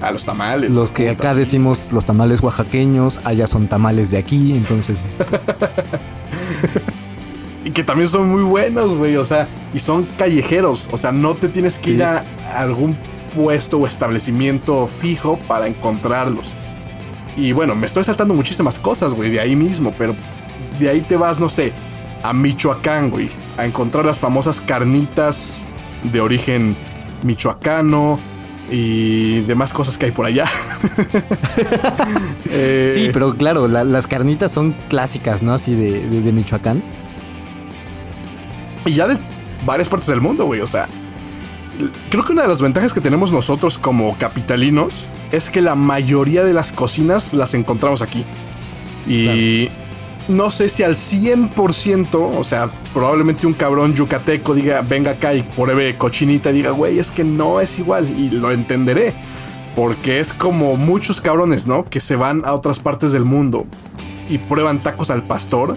Ah, los tamales. Los que acá decimos los tamales oaxaqueños, allá son tamales de aquí, entonces. Este. y que también son muy buenos, güey. O sea, y son callejeros. O sea, no te tienes que ir a algún puesto o establecimiento fijo para encontrarlos. Y bueno, me estoy saltando muchísimas cosas, güey, de ahí mismo, pero de ahí te vas, no sé, a Michoacán, güey, a encontrar las famosas carnitas de origen michoacano y demás cosas que hay por allá. Eh, sí, pero claro, las carnitas son clásicas, ¿no? Así de, de Michoacán. Y ya de varias partes del mundo, güey, o sea, creo que una de las ventajas que tenemos nosotros como capitalinos es que la mayoría de las cocinas las encontramos aquí. Y no sé si al 100%, o sea, probablemente un cabrón yucateco diga, venga acá y pruebe cochinita, diga, güey, es que no es igual. Y lo entenderé. Porque es como muchos cabrones, ¿no? Que se van a otras partes del mundo y prueban tacos al pastor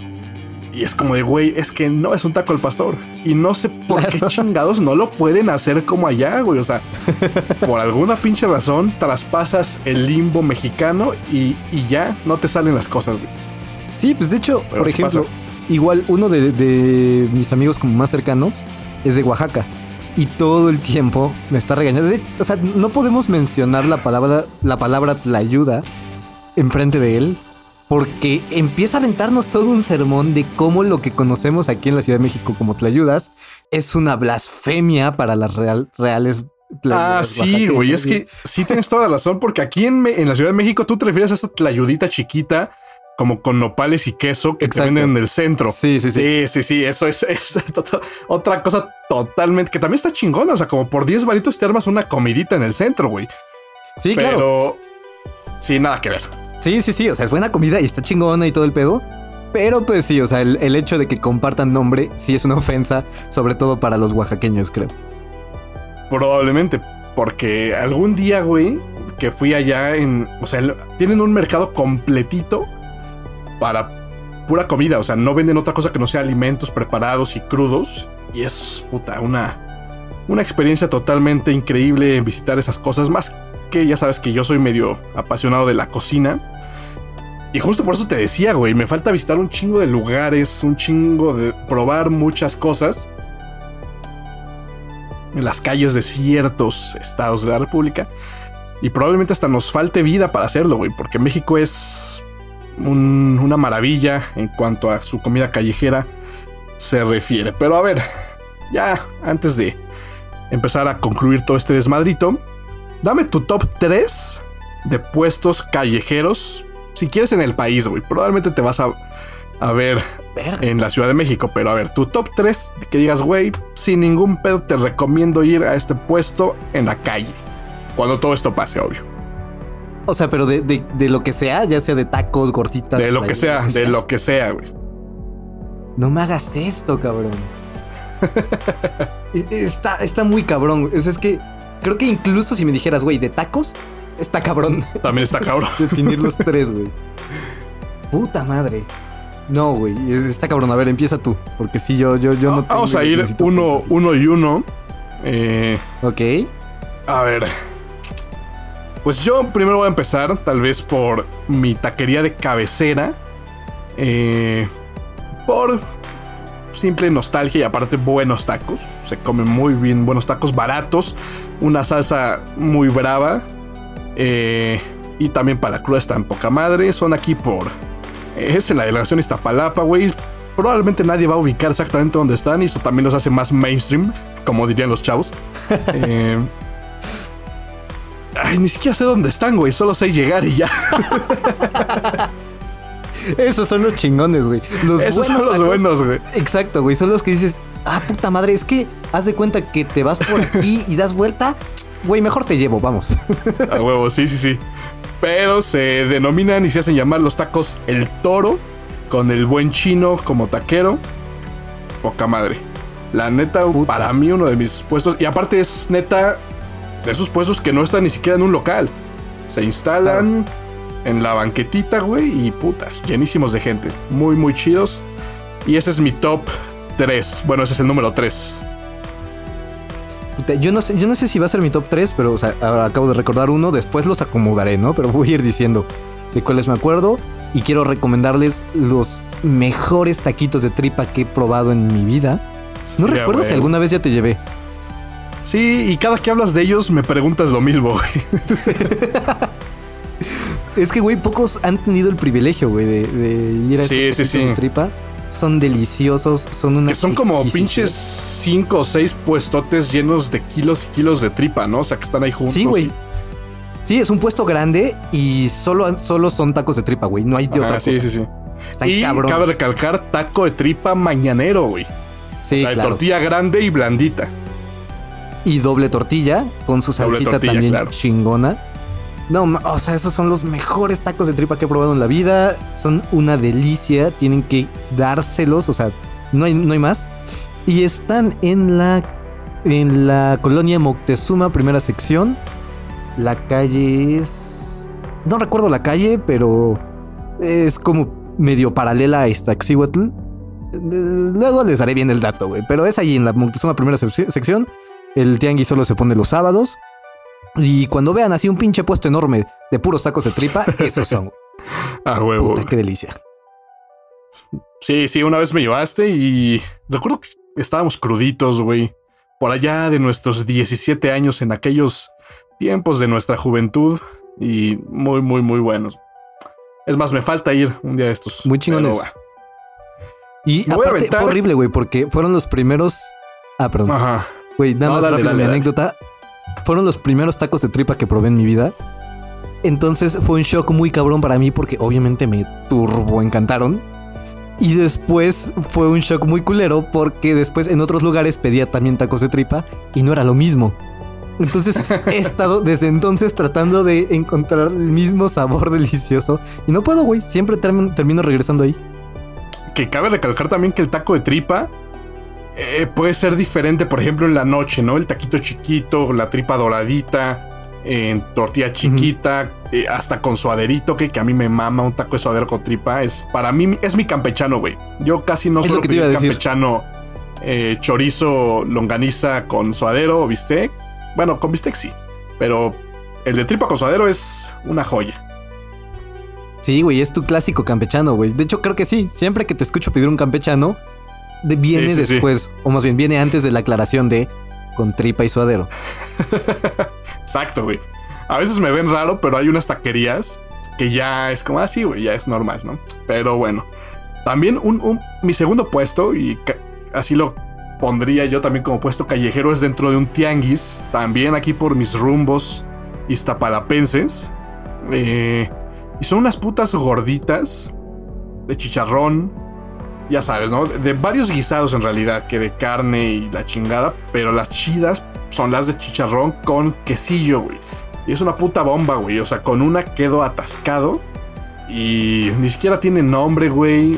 y es como de, güey, es que no es un taco al pastor. Y no sé por qué chingados no lo pueden hacer como allá, güey. O sea, por alguna pinche razón traspasas el limbo mexicano y, ya no te salen las cosas, güey. Sí, pues de hecho, por ejemplo, igual uno de, mis amigos como más cercanos es de Oaxaca. Y todo el tiempo me está regañando. o sea, no podemos mencionar la palabra, la palabra la ayuda enfrente de él porque empieza a aventarnos todo un sermón de cómo lo que conocemos aquí en la Ciudad de México como Tlayudas es una blasfemia para las reales Ah, sí, güey. Es que sí tienes toda la razón, porque aquí en, la Ciudad de México tú te refieres a esta tlayudita chiquita, como con nopales y queso que te venden en el centro. Sí, sí, sí. Sí, sí, sí. Eso es, otra cosa totalmente que también está chingona. O sea, como por 10 varitos te armas una comidita en el centro, güey. Sí, claro. Sí, nada que ver. Sí, sí, sí, o sea, es buena comida y está chingona y todo el pedo. Pero pues sí, o sea, el, hecho de que compartan nombre sí es una ofensa, sobre todo para los oaxaqueños, creo. Probablemente, porque algún día, güey, que fui allá en, o sea, tienen un mercado completito para pura comida, o sea, no venden otra cosa que no sea alimentos preparados y crudos. Y es, puta, una, una experiencia totalmente increíble visitar esas cosas, más que ya sabes que yo soy medio apasionado de la cocina. Y justo por eso te decía, güey, me falta visitar un chingo de lugares, un chingo de probar muchas cosas. En las calles de ciertos estados de la República. Y probablemente hasta nos falte vida para hacerlo, güey, porque México es una maravilla en cuanto a su comida callejera se refiere. Pero a ver, ya antes de empezar a concluir todo este desmadrito, dame tu top 3 de puestos callejeros si quieres en el país, güey, probablemente te vas a, a ver en la Ciudad de México. Pero a ver, tu top 3 que digas, güey, sin ningún pedo te recomiendo ir a este puesto en la calle. Cuando todo esto pase, obvio. O sea, pero de, lo que sea, ya sea de tacos, gorditas. De lo que sea, de lo que sea, güey. No me hagas esto, cabrón. Está, está muy cabrón. Es, es que creo que incluso si me dijeras, güey, de tacos, Está cabrón. También está cabrón. Definir los tres, güey. Puta madre. No, güey. Está cabrón. A ver, empieza tú. Porque si yo, yo, yo no tengo. Vamos a ir uno, uno y uno. Eh, ok. A ver. Pues yo primero voy a empezar, tal vez por mi taquería de cabecera. Eh, por simple nostalgia y aparte buenos tacos. Se comen muy bien, buenos tacos baratos. Una salsa muy brava. Eh, y también para la cruda en poca madre. Son aquí por. Es la delegación Iztapalapa, güey. Probablemente nadie va a ubicar exactamente dónde están y eso también los hace más mainstream, como dirían los chavos. Eh, ay, ni siquiera sé dónde están, güey. Solo sé llegar y ya. Esos son los chingones, güey. Esos son los buenos, güey. Exacto, güey. Son los que dices, ah, puta madre, es que haz de cuenta que te vas por aquí y das vuelta güey, mejor te llevo, vamos. A huevo, sí, sí, sí. Pero se denominan y se hacen llamar los tacos El Toro, con el buen chino como taquero. Poca madre. La neta, para mí, uno de mis puestos. Y aparte, es neta de esos puestos que no están ni siquiera en un local. Se instalan en la banquetita, güey, y puta, llenísimos de gente. Muy, muy chidos. Y ese es mi top 3. Bueno, ese es el número 3. Yo no sé, yo no sé si va a ser mi top 3, pero ahora acabo de recordar uno, después los acomodaré, ¿no? Pero voy a ir diciendo de cuáles me acuerdo y quiero recomendarles los mejores taquitos de tripa que he probado en mi vida. No recuerdo si alguna vez ya te llevé. Sí, y cada que hablas de ellos me preguntas lo mismo. Es que, güey, pocos han tenido el privilegio, güey, de, de ir a Sí, esos sí, sí. de tripa. Son deliciosos, son una Que son como pinches cinco o seis puestotes llenos de kilos y kilos de tripa, ¿no? O sea, que están ahí juntos. Sí, güey. Sí, es un puesto grande y solo, solo son tacos de tripa, güey. No hay de Ajá, otra sí, cosa. sí, sí. Están y cabrones. cabe recalcar taco de tripa mañanero, güey. Sí, o sea, de claro. tortilla grande y blandita. Y doble tortilla con su tortilla, también claro. chingona. No, o sea, esos son los mejores tacos de tripa que he probado en la vida. Son una delicia. Tienen que dárselos. O sea, no hay, no hay más. Y están en la, en la colonia Moctezuma, primera sección. La calle es. No recuerdo la calle, pero es como medio paralela a Iztaccíhuatl. Eh, Luego les daré bien el dato, güey. Pero es ahí en la Moctezuma, primera sec- sección. El tianguis solo se pone los sábados. Y cuando vean así un pinche puesto enorme de puros tacos de tripa, esos son. güey. A huevo. Puta, qué delicia. Sí, sí, una vez me llevaste y recuerdo que estábamos cruditos, güey. Por allá de nuestros 17 años en aquellos tiempos de nuestra juventud y muy, muy, muy buenos. Es más, me falta ir un día de estos. Muy chingones. Pero, Y aparte fue horrible, güey, porque fueron los primeros. Ah, perdón. Ajá. Güey, nada No, más dale, rápido dale, mi dale. anécdota. Fueron los primeros tacos de tripa que probé en mi vida. Entonces fue un shock muy cabrón para mí porque obviamente me turbo encantaron. Y después fue un shock muy culero porque después en otros lugares pedía también tacos de tripa y no era lo mismo. Entonces he estado desde entonces tratando de encontrar el mismo sabor delicioso y no puedo, güey. Siempre termino, termino regresando ahí. Que cabe recalcar también que el taco de tripa eh, puede ser diferente, por ejemplo, en la noche, ¿no? El taquito chiquito, la tripa doradita, en tortilla chiquita, eh, hasta con suaderito, que, que a mí me mama un taco de suadero con tripa. Es para mí, es mi campechano, güey. Yo casi no suelo pedir campechano eh, chorizo, longaniza con suadero o bistec. Bueno, con bistec sí, pero el de tripa con suadero es una joya. Sí, güey, es tu clásico campechano, güey. De hecho, creo que sí. Siempre que te escucho pedir un campechano, de- viene Sí, sí, sí. después, o más bien viene antes de la aclaración de con tripa y suadero. Exacto, güey. A veces me ven raro, pero hay unas taquerías que ya es como así, güey, ya es normal, ¿no? Pero bueno, también un, un- mi segundo puesto, y así lo pondría yo también como puesto callejero, es dentro de un tianguis, también aquí por mis rumbos iztapalapenses. Eh, y son unas putas gorditas de chicharrón, ya sabes, ¿no? De, varios guisados en realidad, que de carne y la chingada, pero las chidas son las de chicharrón con quesillo, güey. Y es una puta bomba, güey. O sea, con una quedo atascado y ni siquiera tiene nombre, güey.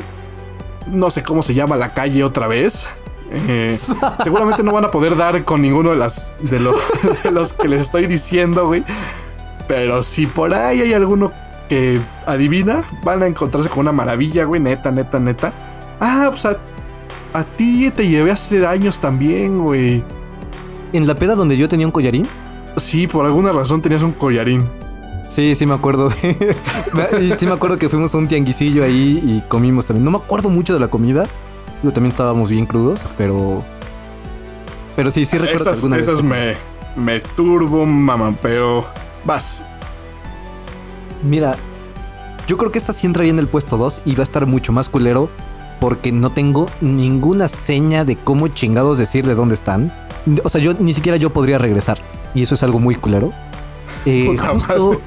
No sé cómo se llama la calle otra vez. Eh, seguramente no van a poder dar con ninguno de, las, de, los, de los que les estoy diciendo, güey. Pero si por ahí hay alguno que adivina, van a encontrarse con una maravilla, güey. Neta, neta, neta. Ah, pues a, a ti te llevé hace años también, güey. En la peda donde yo tenía un collarín. Sí, por alguna razón tenías un collarín. Sí, sí me acuerdo. de- sí me acuerdo que fuimos a un tianguisillo ahí y comimos también. No me acuerdo mucho de la comida. Digo, también estábamos bien crudos, pero... Pero sí, sí recuerdo Esas, alguna vez- esas me, me turbo, mamá, pero vas. Mira, yo creo que esta sí entraría en el puesto 2 y va a estar mucho más culero porque no tengo ninguna seña de cómo chingados decir de dónde están. O sea, yo ni siquiera yo podría regresar y eso es algo muy culero. Eh, justo...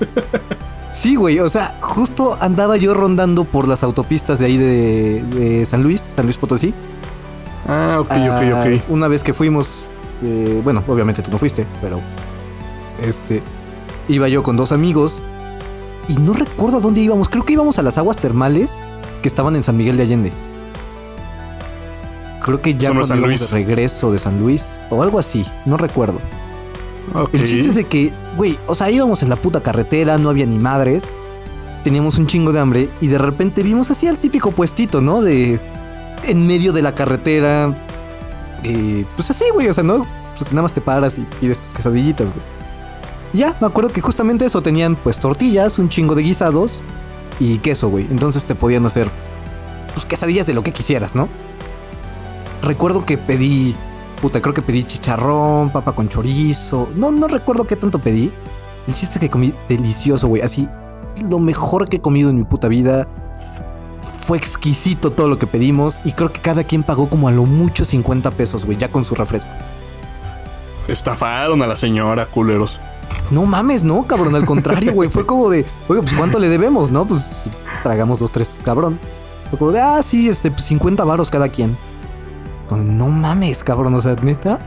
Sí, güey, o sea, justo andaba yo rondando por las autopistas de ahí de, de San Luis, San Luis Potosí. Ah, ok, Ah, ok, ok. Una vez que fuimos, eh, bueno, obviamente tú no fuiste, pero este, iba yo con dos amigos y no recuerdo a dónde íbamos. Creo que íbamos a las aguas termales que estaban en San Miguel de Allende. Creo que ya cuando íbamos de regreso de San Luis o algo así, no recuerdo. Ok. El chiste es de que, güey, o sea, íbamos en la puta carretera, no había ni madres. Teníamos un chingo de hambre y de repente vimos así al típico puestito, ¿no? De en medio de la carretera. eh, pues así, güey, o sea, ¿no? Pues nada más te paras y pides tus quesadillitas, güey. Ya, me acuerdo que justamente eso tenían pues tortillas, un chingo de guisados y queso, güey. Entonces te podían hacer pues quesadillas de lo que quisieras, ¿no? Recuerdo que pedí Puta, creo que pedí chicharrón, papa con chorizo. No, no recuerdo qué tanto pedí. El chiste que comí delicioso, güey. Así, lo mejor que he comido en mi puta vida. Fue exquisito todo lo que pedimos y creo que cada quien pagó como a lo mucho 50 pesos, güey, ya con su refresco. Estafaron a la señora, culeros. No mames, no, cabrón, al contrario, güey. Fue como de, oye, pues cuánto le debemos, ¿no? Pues tragamos dos, tres, cabrón. Fue como de, ah, sí, este, 50 pues, varos cada quien. No mames, cabrón, o sea, neta.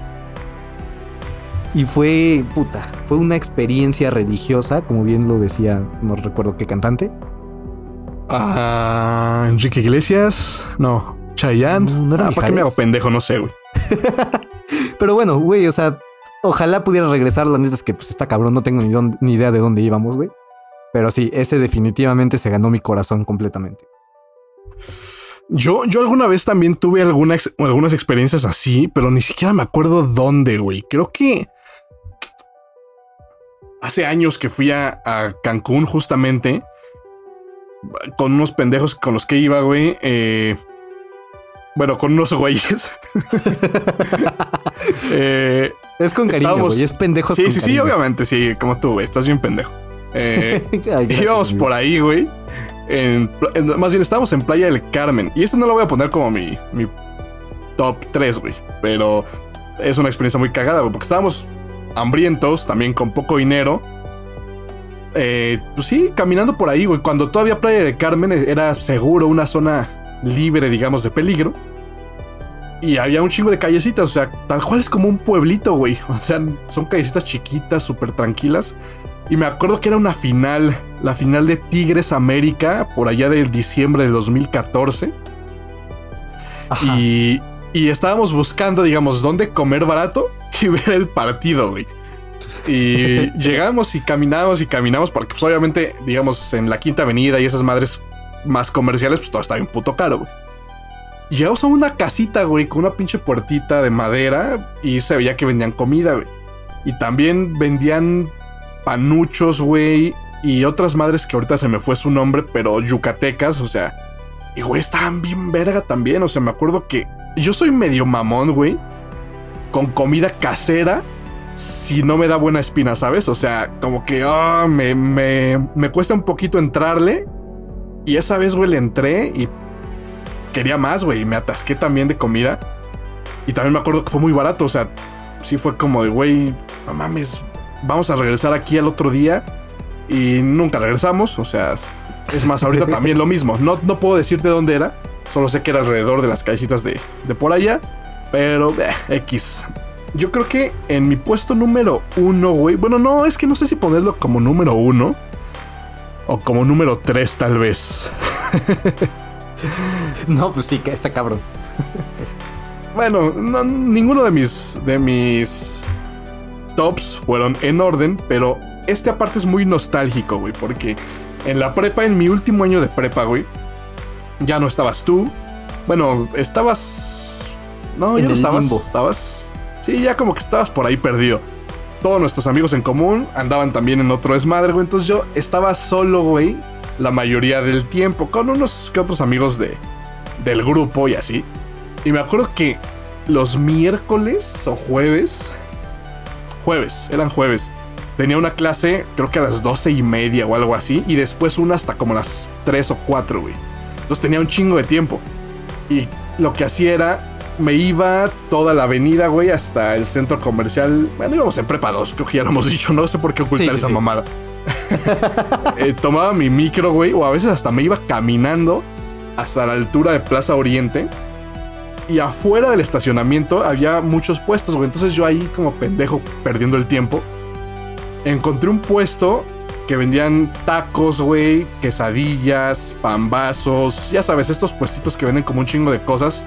Y fue, puta, fue una experiencia religiosa, como bien lo decía, no recuerdo qué cantante. Ah, Enrique Iglesias, no, Chayanne. No, no era ah, ¿Para qué me hago pendejo? No sé, güey. Pero bueno, güey, o sea, ojalá pudiera regresar. La neta es que pues está cabrón, no tengo ni, ni idea de dónde íbamos, güey. Pero sí, ese definitivamente se ganó mi corazón completamente. Yo, yo alguna vez también tuve algunas experiencias así, pero ni siquiera me acuerdo dónde, güey. Creo que hace años que fui a, Cancún justamente con unos pendejos con los que iba, güey. Eh, bueno, con unos güeyes. Eh, es con cariño, güey. Es pendejos Sí, sí, sí, obviamente, sí. Como tú, güey. Estás bien pendejo. Eh, íbamos por ahí, güey. Más bien, estábamos en Playa del Carmen. Y este no lo voy a poner como mi, mi top 3, güey. Pero es una experiencia muy cagada, güey. Porque estábamos hambrientos, también con poco dinero. Eh, pues sí, caminando por ahí, güey. Cuando todavía Playa del Carmen era seguro una zona libre, digamos, de peligro. Y había un chingo de callecitas, o sea, tal cual es como un pueblito, güey. O sea, son callecitas chiquitas, súper tranquilas. Y me acuerdo que era una final, la final de Tigres América, por allá del diciembre de 2014. Y, y estábamos buscando, digamos, dónde comer barato y ver el partido, güey. Y llegamos y caminamos y caminamos, porque pues obviamente, digamos, en la Quinta Avenida y esas madres más comerciales, pues todo está bien puto caro, güey. Llegamos a una casita, güey, con una pinche puertita de madera y se veía que vendían comida, güey. Y también vendían panuchos, güey, y otras madres que ahorita se me fue su nombre, pero yucatecas, o sea. Y, güey, estaban bien verga también, o sea, me acuerdo que yo soy medio mamón, güey, con comida casera si no me da buena espina, ¿sabes? O sea, como que ah, me, me, me cuesta un poquito entrarle. Y esa vez, güey, le entré y quería más, güey. Y me atasqué también de comida. Y también me acuerdo que fue muy barato. O sea, sí fue como de, güey, no mames, vamos a regresar aquí al otro día. Y nunca regresamos. O sea, es más, ahorita también lo mismo. No, no puedo decirte dónde era. Solo sé que era alrededor de las callecitas de, de por allá. Pero, eh, X. Yo creo que en mi puesto número uno, güey. Bueno, no, es que no sé si ponerlo como número uno. O como número tres, tal vez. no, pues sí, que está cabrón. bueno, ninguno de mis, de mis tops fueron en orden, pero este aparte es muy nostálgico, güey, porque en la prepa, en mi último año de prepa, güey, ya no estabas tú. Bueno, estabas. No, ya no estabas. Estabas. Sí, ya como que estabas por ahí perdido. Todos nuestros amigos en común andaban también en otro desmadre, güey. Entonces yo estaba solo, güey, la mayoría del tiempo, con unos que otros amigos de, del grupo y así. Y me acuerdo que los miércoles o jueves, jueves, eran jueves, tenía una clase, creo que a las doce y media o algo así, y después una hasta como las tres o cuatro, güey. Entonces tenía un chingo de tiempo. Y lo que hacía era, me iba toda la avenida, güey, hasta el centro comercial. Bueno, íbamos en prepa 2, creo que ya lo hemos dicho, no sé por qué ocultar esa mamada. Eh, tomaba mi micro, güey, o a veces hasta me iba caminando hasta la altura de Plaza Oriente. Y afuera del estacionamiento había muchos puestos, güey. Entonces yo ahí como pendejo perdiendo el tiempo. Encontré un puesto que vendían tacos, güey, quesadillas, pambazos, ya sabes, estos puestitos que venden como un chingo de cosas.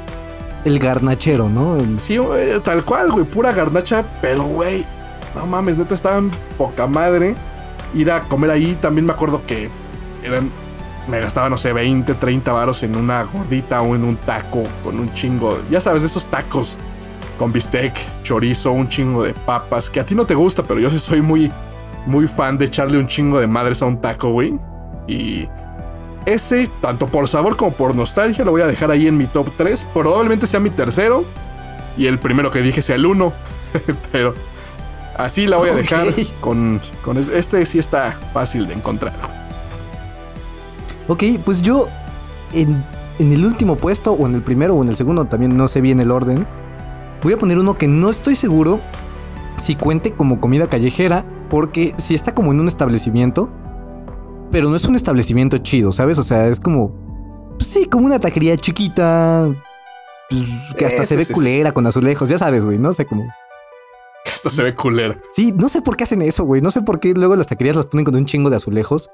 El garnachero, ¿no? Sí, tal cual, güey, pura garnacha, pero, güey, no mames, neta, estaban poca madre ir a comer ahí. También me acuerdo que eran, me gastaba, no sé, 20, 30 varos en una gordita o en un taco con un chingo. Ya sabes, de esos tacos con bistec, chorizo, un chingo de papas, que a ti no te gusta, pero yo sí soy muy, muy fan de echarle un chingo de madres a un taco, güey. Y ese, tanto por sabor como por nostalgia, lo voy a dejar ahí en mi top 3. Probablemente sea mi tercero. Y el primero que dije sea el 1. pero Así la voy a dejar con, con este sí está fácil de encontrar. Ok, pues yo en, en el último puesto, o en el primero, o en el segundo, también no sé bien el orden. Voy a poner uno que no estoy seguro si cuente como comida callejera, porque si está como en un establecimiento, pero no es un establecimiento chido, ¿sabes? O sea, es como, pues sí, como una taquería chiquita, pues, que hasta se ve sí, sí, culera con azulejos, ya sabes, güey, no sé cómo. Esto se ve culero. Sí, no sé por qué hacen eso, güey, no sé por qué luego las taquerías las ponen con un chingo de azulejos,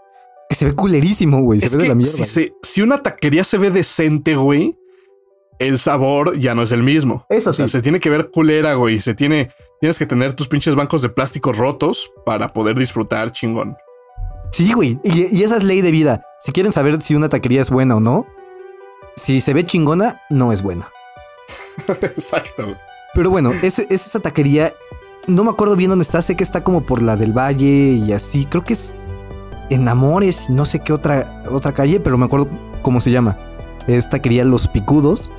que se ve culerísimo, güey, se Es ve de que la mierda. si, se- si una taquería se ve decente, güey, el sabor ya no es el mismo. Eso O sea, se tiene que ver culera, güey. Se tiene, tienes que tener tus pinches bancos de plástico rotos para poder disfrutar chingón. Sí, güey. Y, y esa es ley de vida. Si quieren saber si una taquería es buena o no, si se ve chingona, no es buena. Exacto. Pero bueno, es, es esa taquería. No me acuerdo bien dónde está. Sé que está como por la del Valle y así. Creo que es en Amores y no sé qué otra, otra calle, pero me acuerdo cómo se llama. Es taquería Los Picudos.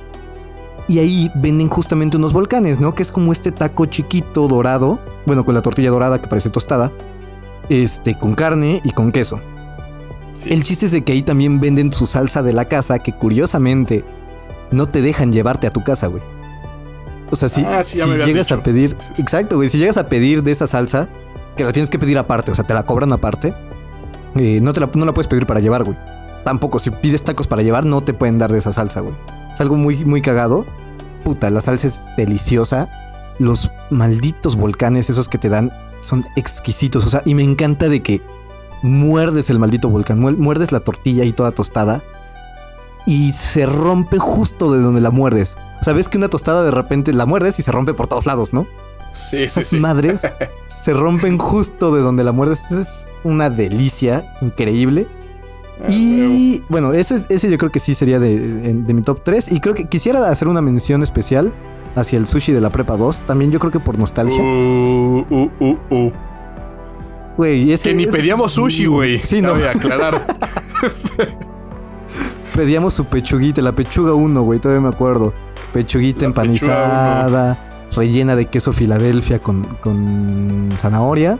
Y ahí venden justamente unos volcanes, ¿no? Que es como este taco chiquito dorado. Bueno, con la tortilla dorada que parece tostada. Este, con carne y con queso. Sí. El chiste es de que ahí también venden su salsa de la casa que curiosamente no te dejan llevarte a tu casa, güey. O sea, si, Ah, sí, si llegas dicho. a pedir... Exacto, güey. Si llegas a pedir de esa salsa, que la tienes que pedir aparte, o sea, te la cobran aparte, eh, no, te la, no la puedes pedir para llevar, güey. Tampoco, si pides tacos para llevar, no te pueden dar de esa salsa, güey. Es algo muy, muy cagado. Puta, la salsa es deliciosa. Los malditos volcanes, esos que te dan, son exquisitos. O sea, y me encanta de que muerdes el maldito volcán, muer- muerdes la tortilla ahí toda tostada y se rompe justo de donde la muerdes. O sea, ves que una tostada de repente la muerdes y se rompe por todos lados, ¿no? Sí, Esas sí. madres se rompen justo de donde la muerdes. Es una delicia increíble. Ah, Y bueno, ese, es- ese yo creo que sí sería de, de- de mi top 3. Y creo que quisiera hacer una mención especial hacia el sushi de la prepa 2. También yo creo que por nostalgia. Uh, uh, uh, uh. Güey, ese- Que ni ese pedíamos sushi, güey. Sí, no. Cabe aclarar. Pedíamos su pechuguita, la pechuga 1, güey, todavía me acuerdo. Pechuguita La empanizada, rellena de queso Filadelfia con, con zanahoria.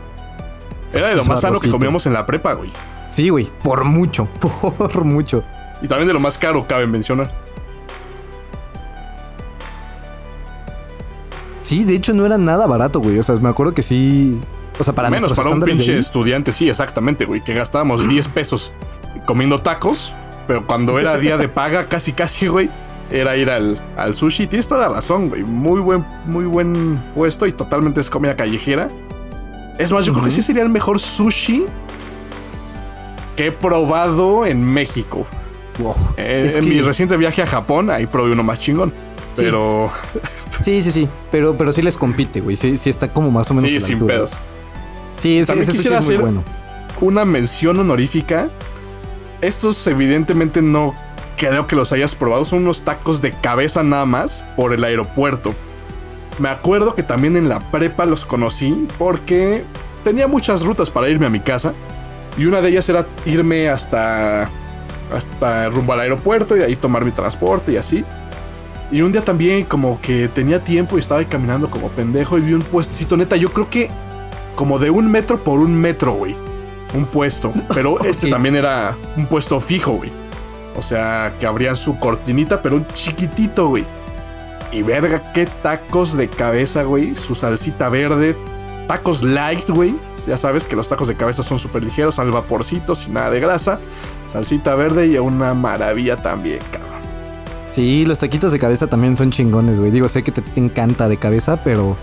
Era de lo más sano que comíamos en la prepa, güey. Sí, güey, por mucho, por mucho. Y también de lo más caro, cabe mencionar. Sí, de hecho no era nada barato, güey. O sea, me acuerdo que sí. O sea, para Menos para un pinche ahí, estudiante, sí, exactamente, güey. Que gastábamos 10 pesos comiendo tacos. Pero cuando era día de paga, casi, casi, güey. Era ir al, al sushi. Tienes toda la razón, güey. Muy buen, muy buen puesto y totalmente es comida callejera. Es más, yo creo que sí sería el mejor sushi que he probado en México. wow. Eh, Es en que- mi reciente viaje a Japón, ahí probé uno más chingón. Sí. Pero Sí, sí, sí. Pero, pero sí les compite, güey. Sí, sí está como más o menos. sí, a la sin altura. pedos. Sí, ese, También ese sushi quisiera es muy hacer- bueno. una mención honorífica. Estos evidentemente no creo que los hayas probado. Son unos tacos de cabeza nada más por el aeropuerto. Me acuerdo que también en la prepa los conocí porque tenía muchas rutas para irme a mi casa. Y una de ellas era irme hasta, hasta rumbo al aeropuerto y de ahí tomar mi transporte y así. Y un día también como que tenía tiempo y estaba ahí caminando como pendejo y vi un puestecito neta. Yo creo que como de un metro por un metro, güey. Un puesto. Pero este también era un puesto fijo, güey. O sea, que abrían su cortinita, pero un chiquitito, güey. Y verga, qué tacos de cabeza, güey. Su salsita verde. Tacos light, güey. Ya sabes que los tacos de cabeza son súper ligeros, al vaporcito, sin nada de grasa. Salsita verde y una maravilla también, cabrón. Sí, los taquitos de cabeza también son chingones, güey. Digo, sé que te, te encanta de cabeza, pero.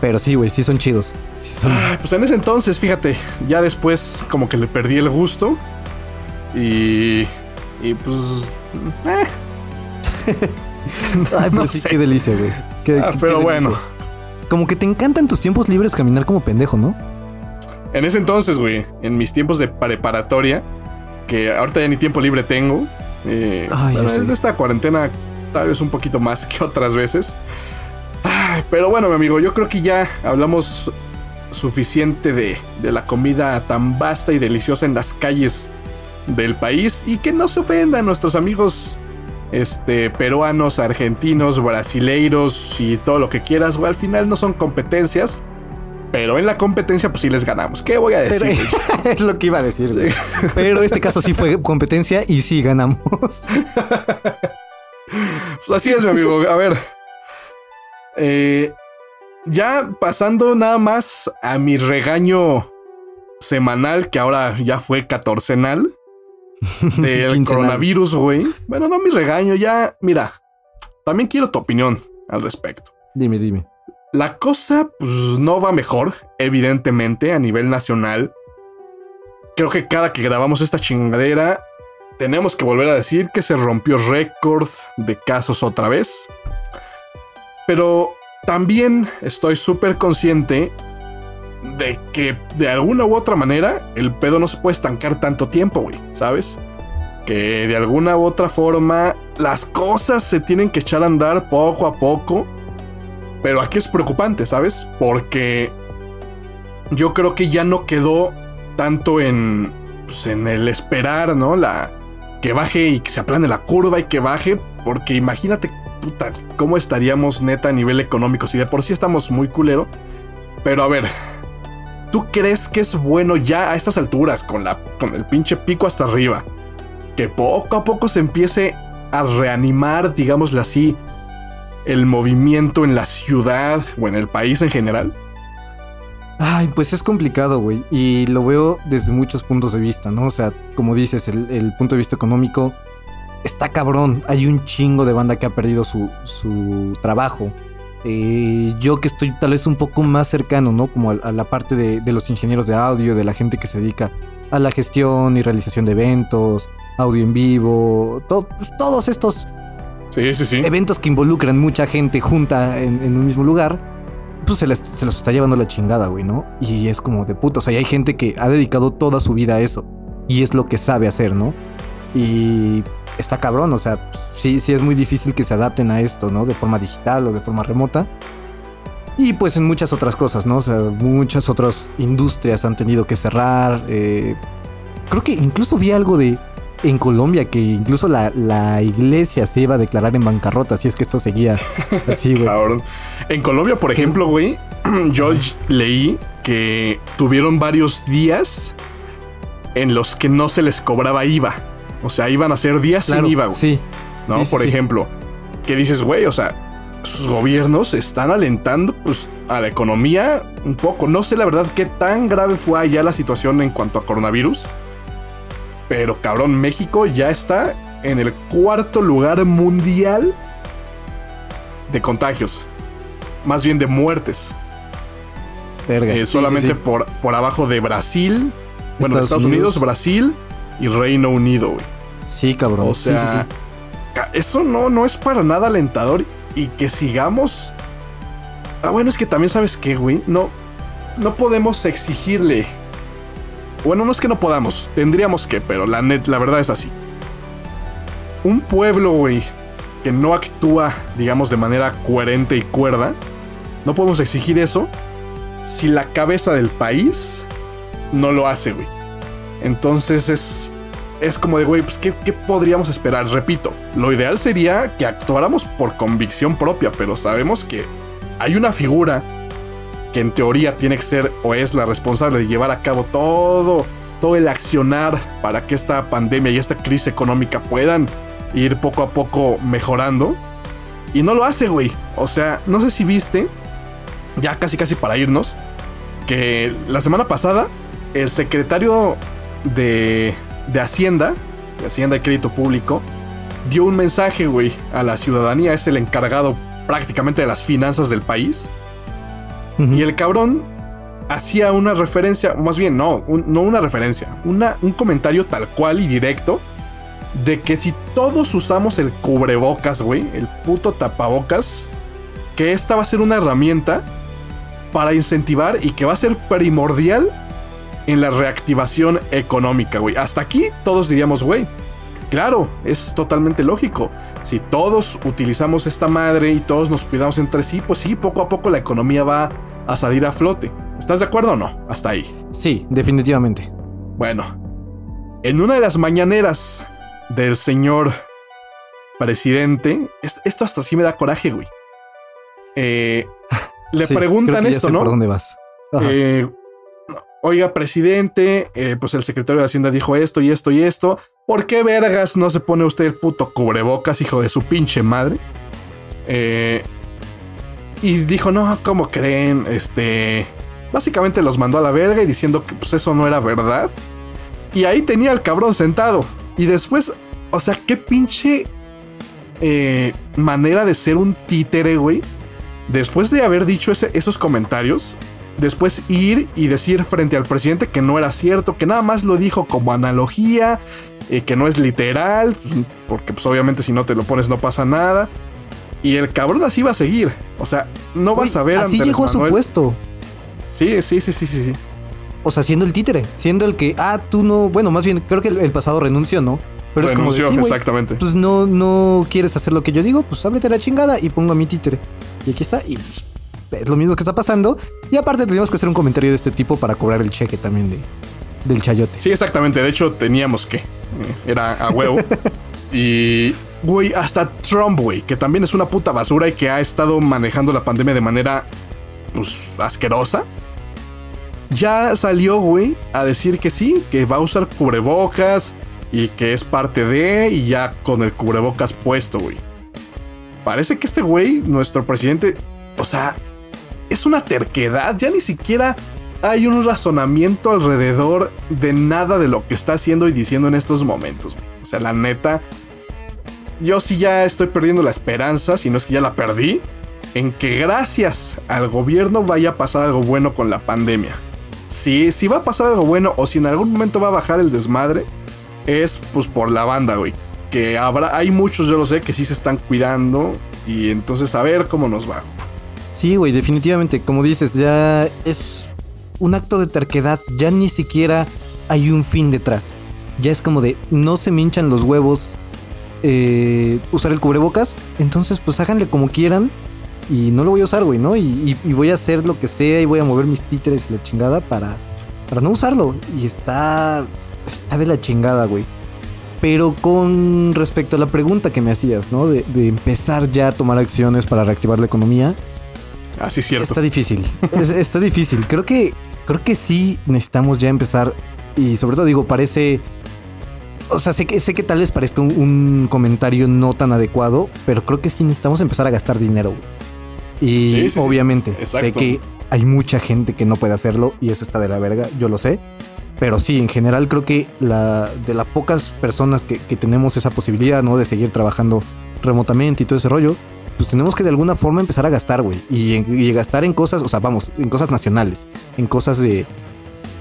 Pero sí, güey, sí son chidos. Sí son- Pues en ese entonces, fíjate, ya después como que le perdí el gusto. Y. Y pues. eh, Ay, no pues sí, sé. qué delicia, güey. Qué- Ah, qué- pero qué bueno. Como que te encanta en tus tiempos libres caminar como pendejo, ¿no? En ese entonces, güey, en mis tiempos de preparatoria, que ahorita ya ni tiempo libre tengo. eh, Ay, ya sé. en esta cuarentena tal vez un poquito más que otras veces. Ay, pero bueno, mi amigo, yo creo que ya hablamos suficiente de, de la comida tan vasta y deliciosa en las calles del país y que no se ofendan nuestros amigos este, peruanos, argentinos, brasileiros y todo lo que quieras, güey, al final no son competencias. Pero en la competencia, pues sí les ganamos. ¿Qué voy a decir? es lo que iba a decir. güey. Pero este caso sí fue competencia y sí ganamos. Pues así es, mi amigo. A ver. Eh, ya pasando nada más a mi regaño semanal, que ahora ya fue catorcenal, del coronavirus, güey. Bueno, no mi regaño, ya, mira, también quiero tu opinión al respecto. Dime, dime. La cosa, pues, no va mejor, evidentemente, a nivel nacional. Creo que cada que grabamos esta chingadera, tenemos que volver a decir que se rompió récord de casos otra vez. Pero también estoy súper consciente de que de alguna u otra manera el pedo no se puede estancar tanto tiempo, güey, ¿sabes? Que de alguna u otra forma las cosas se tienen que echar a andar poco a poco. Pero aquí es preocupante, ¿sabes? Porque yo creo que ya no quedó tanto en, pues, en el esperar, ¿no? La que baje y que se aplane la curva y que baje, porque imagínate, puta, cómo estaríamos neta a nivel económico si de por sí estamos muy culero. Pero a ver, ¿tú crees que es bueno ya a estas alturas con la con el pinche pico hasta arriba que poco a poco se empiece a reanimar, digámosle así, el movimiento en la ciudad o en el país en general? Ay, pues es complicado, güey. Y lo veo desde muchos puntos de vista, ¿no? O sea, como dices, el, el punto de vista económico está cabrón. Hay un chingo de banda que ha perdido su, su trabajo. Eh, yo que estoy tal vez un poco más cercano, ¿no? Como a, a la parte de, de los ingenieros de audio, de la gente que se dedica a la gestión y realización de eventos, audio en vivo, to- pues, todos estos Sí, sí, sí. eventos que involucran mucha gente junta en, en un mismo lugar, pues se, les- se los está llevando la chingada, güey, ¿no? Y es como de puto. O sea, y hay gente que ha dedicado toda su vida a eso. Y es lo que sabe hacer, ¿no? Y está cabrón, o sea, sí, sí es muy difícil que se adapten a esto, ¿no? De forma digital o de forma remota. Y pues en muchas otras cosas, ¿no? O sea, muchas otras industrias han tenido que cerrar. eh, creo que incluso vi algo de en Colombia que incluso la, la iglesia se iba a declarar en bancarrota si es que esto seguía así, güey. Cabrón. En Colombia, por ejemplo, güey, yo leí que tuvieron varios días en los que no se les cobraba IVA. O sea, iban a ser días Claro, sin IVA, güey. Sí. ¿no? Sí, Por sí. ejemplo, que dices, güey, o sea, sus gobiernos están alentando pues, a la economía un poco. No sé la verdad qué tan grave fue allá la situación en cuanto a coronavirus. Pero cabrón, México ya está en el cuarto lugar mundial de contagios. Más bien de muertes. Verga, Eh, sí, solamente. Por, por abajo de Brasil. Bueno, Estados Estados Unidos, Unidos. Brasil y Reino Unido, güey. Sí, cabrón. O Sí, sea, sí, sí. ca- eso no, no es para nada alentador y que sigamos. Ah, bueno, es que también sabes que, güey, no, no podemos exigirle. Bueno, no es que no podamos, tendríamos que, pero la net, la verdad es así. Un pueblo, güey, que no actúa, digamos, de manera coherente y cuerda, no podemos exigir eso si la cabeza del país no lo hace, güey. Entonces es es como de, güey, pues ¿qué, ¿qué podríamos esperar? Repito, lo ideal sería que actuáramos por convicción propia, pero sabemos que hay una figura que en teoría tiene que ser o es la responsable de llevar a cabo todo, todo el accionar para que esta pandemia y esta crisis económica puedan ir poco a poco mejorando. Y no lo hace, güey. O sea, no sé si viste, ya casi casi para irnos, que la semana pasada el secretario de, de Hacienda, de Hacienda y Crédito Público, dio un mensaje, güey, a la ciudadanía. Es el encargado prácticamente de las finanzas del país. Y el cabrón hacía una referencia, más bien, no, un- no una referencia, una, un comentario tal cual y directo de que si todos usamos el cubrebocas, güey, el puto tapabocas, que esta va a ser una herramienta para incentivar y que va a ser primordial en la reactivación económica, güey. Hasta aquí todos diríamos, güey, claro, es totalmente lógico. Si todos utilizamos esta madre y todos nos cuidamos entre sí, pues sí, poco a poco la economía va a salir a flote. ¿Estás de acuerdo o no? Hasta ahí. Sí, definitivamente. Bueno, en una de las mañaneras del señor presidente, es- esto hasta sí me da coraje, güey. Eh, le Sí, creo preguntan que ya esto, sé ¿no? ¿Por dónde vas? Eh, Oiga, presidente, eh, pues el secretario de Hacienda dijo esto y esto y esto. ¿Por qué vergas no se pone usted el puto cubrebocas, hijo de su pinche madre? Eh, y dijo, no, ¿cómo creen? Este. Básicamente los mandó a la verga y diciendo que pues eso no era verdad. Y ahí tenía al cabrón sentado. Y después, o sea, qué pinche eh, manera de ser un títere, güey. Después de haber dicho esos comentarios, después ir y decir frente al presidente que no era cierto, que nada más lo dijo como analogía, eh, que no es literal, pues, porque pues obviamente si no te lo pones no pasa nada. Y el cabrón así va a seguir. O sea, no vas a ver... Así llegó a su puesto. Sí, sí, sí, sí, sí, sí. O sea, siendo el títere, siendo el que, ah, tú no, bueno, más bien, creo que el, pasado renunció, ¿no? Pero renunció, es como exactamente. Pues no, no quieres hacer lo que yo digo, pues ábrete la chingada y pongo a mi títere. Y aquí está, y pues es lo mismo que está pasando. Y aparte teníamos que hacer un comentario de este tipo para cobrar el cheque también de, del chayote. Sí, exactamente. De hecho, teníamos que. Eh, era a huevo. y, güey, hasta Trump, güey, que también es una puta basura y que ha estado manejando la pandemia de manera, pues, asquerosa. Ya salió, güey, a decir que sí, que va a usar cubrebocas y que es parte de, y ya con el cubrebocas puesto, güey. Parece que este güey, nuestro presidente, o sea, es una terquedad, ya ni siquiera hay un razonamiento alrededor de nada de lo que está haciendo y diciendo en estos momentos. O sea, la neta, yo sí ya estoy perdiendo la esperanza, si no es que ya la perdí, en que gracias al gobierno vaya a pasar algo bueno con la pandemia. Si, si va a pasar algo bueno o si en algún momento va a bajar el desmadre, es pues por la banda, güey. Que habrá, hay muchos, yo lo sé, que sí se están cuidando y entonces a ver cómo nos va. Sí, güey, definitivamente, como dices, ya es un acto de terquedad, ya ni siquiera hay un fin detrás. Ya es como de, no se me hinchan los huevos eh, usar el cubrebocas, entonces pues háganle como quieran y no lo voy a usar, güey, ¿no? Y, voy a hacer lo que sea y voy a mover mis títeres y la chingada para, para no usarlo. Y está, está de la chingada, güey. Pero con respecto a la pregunta que me hacías, ¿no? De, de empezar ya a tomar acciones para reactivar la economía, Así es cierto. Está difícil. está difícil. Creo que, creo que sí necesitamos ya empezar. Y sobre todo digo, parece. O sea, sé que, sé que tal vez parezca un, comentario no tan adecuado, pero creo que sí necesitamos empezar a gastar dinero. Y obviamente, sé que hay mucha gente que no puede hacerlo y eso está de la verga, yo lo sé. Pero sí, en general creo que la, de las pocas personas que, que tenemos esa posibilidad, ¿no? De seguir trabajando remotamente y todo ese rollo, pues tenemos que de alguna forma empezar a gastar, güey. Y, gastar en cosas, o sea, vamos, en cosas nacionales, en cosas de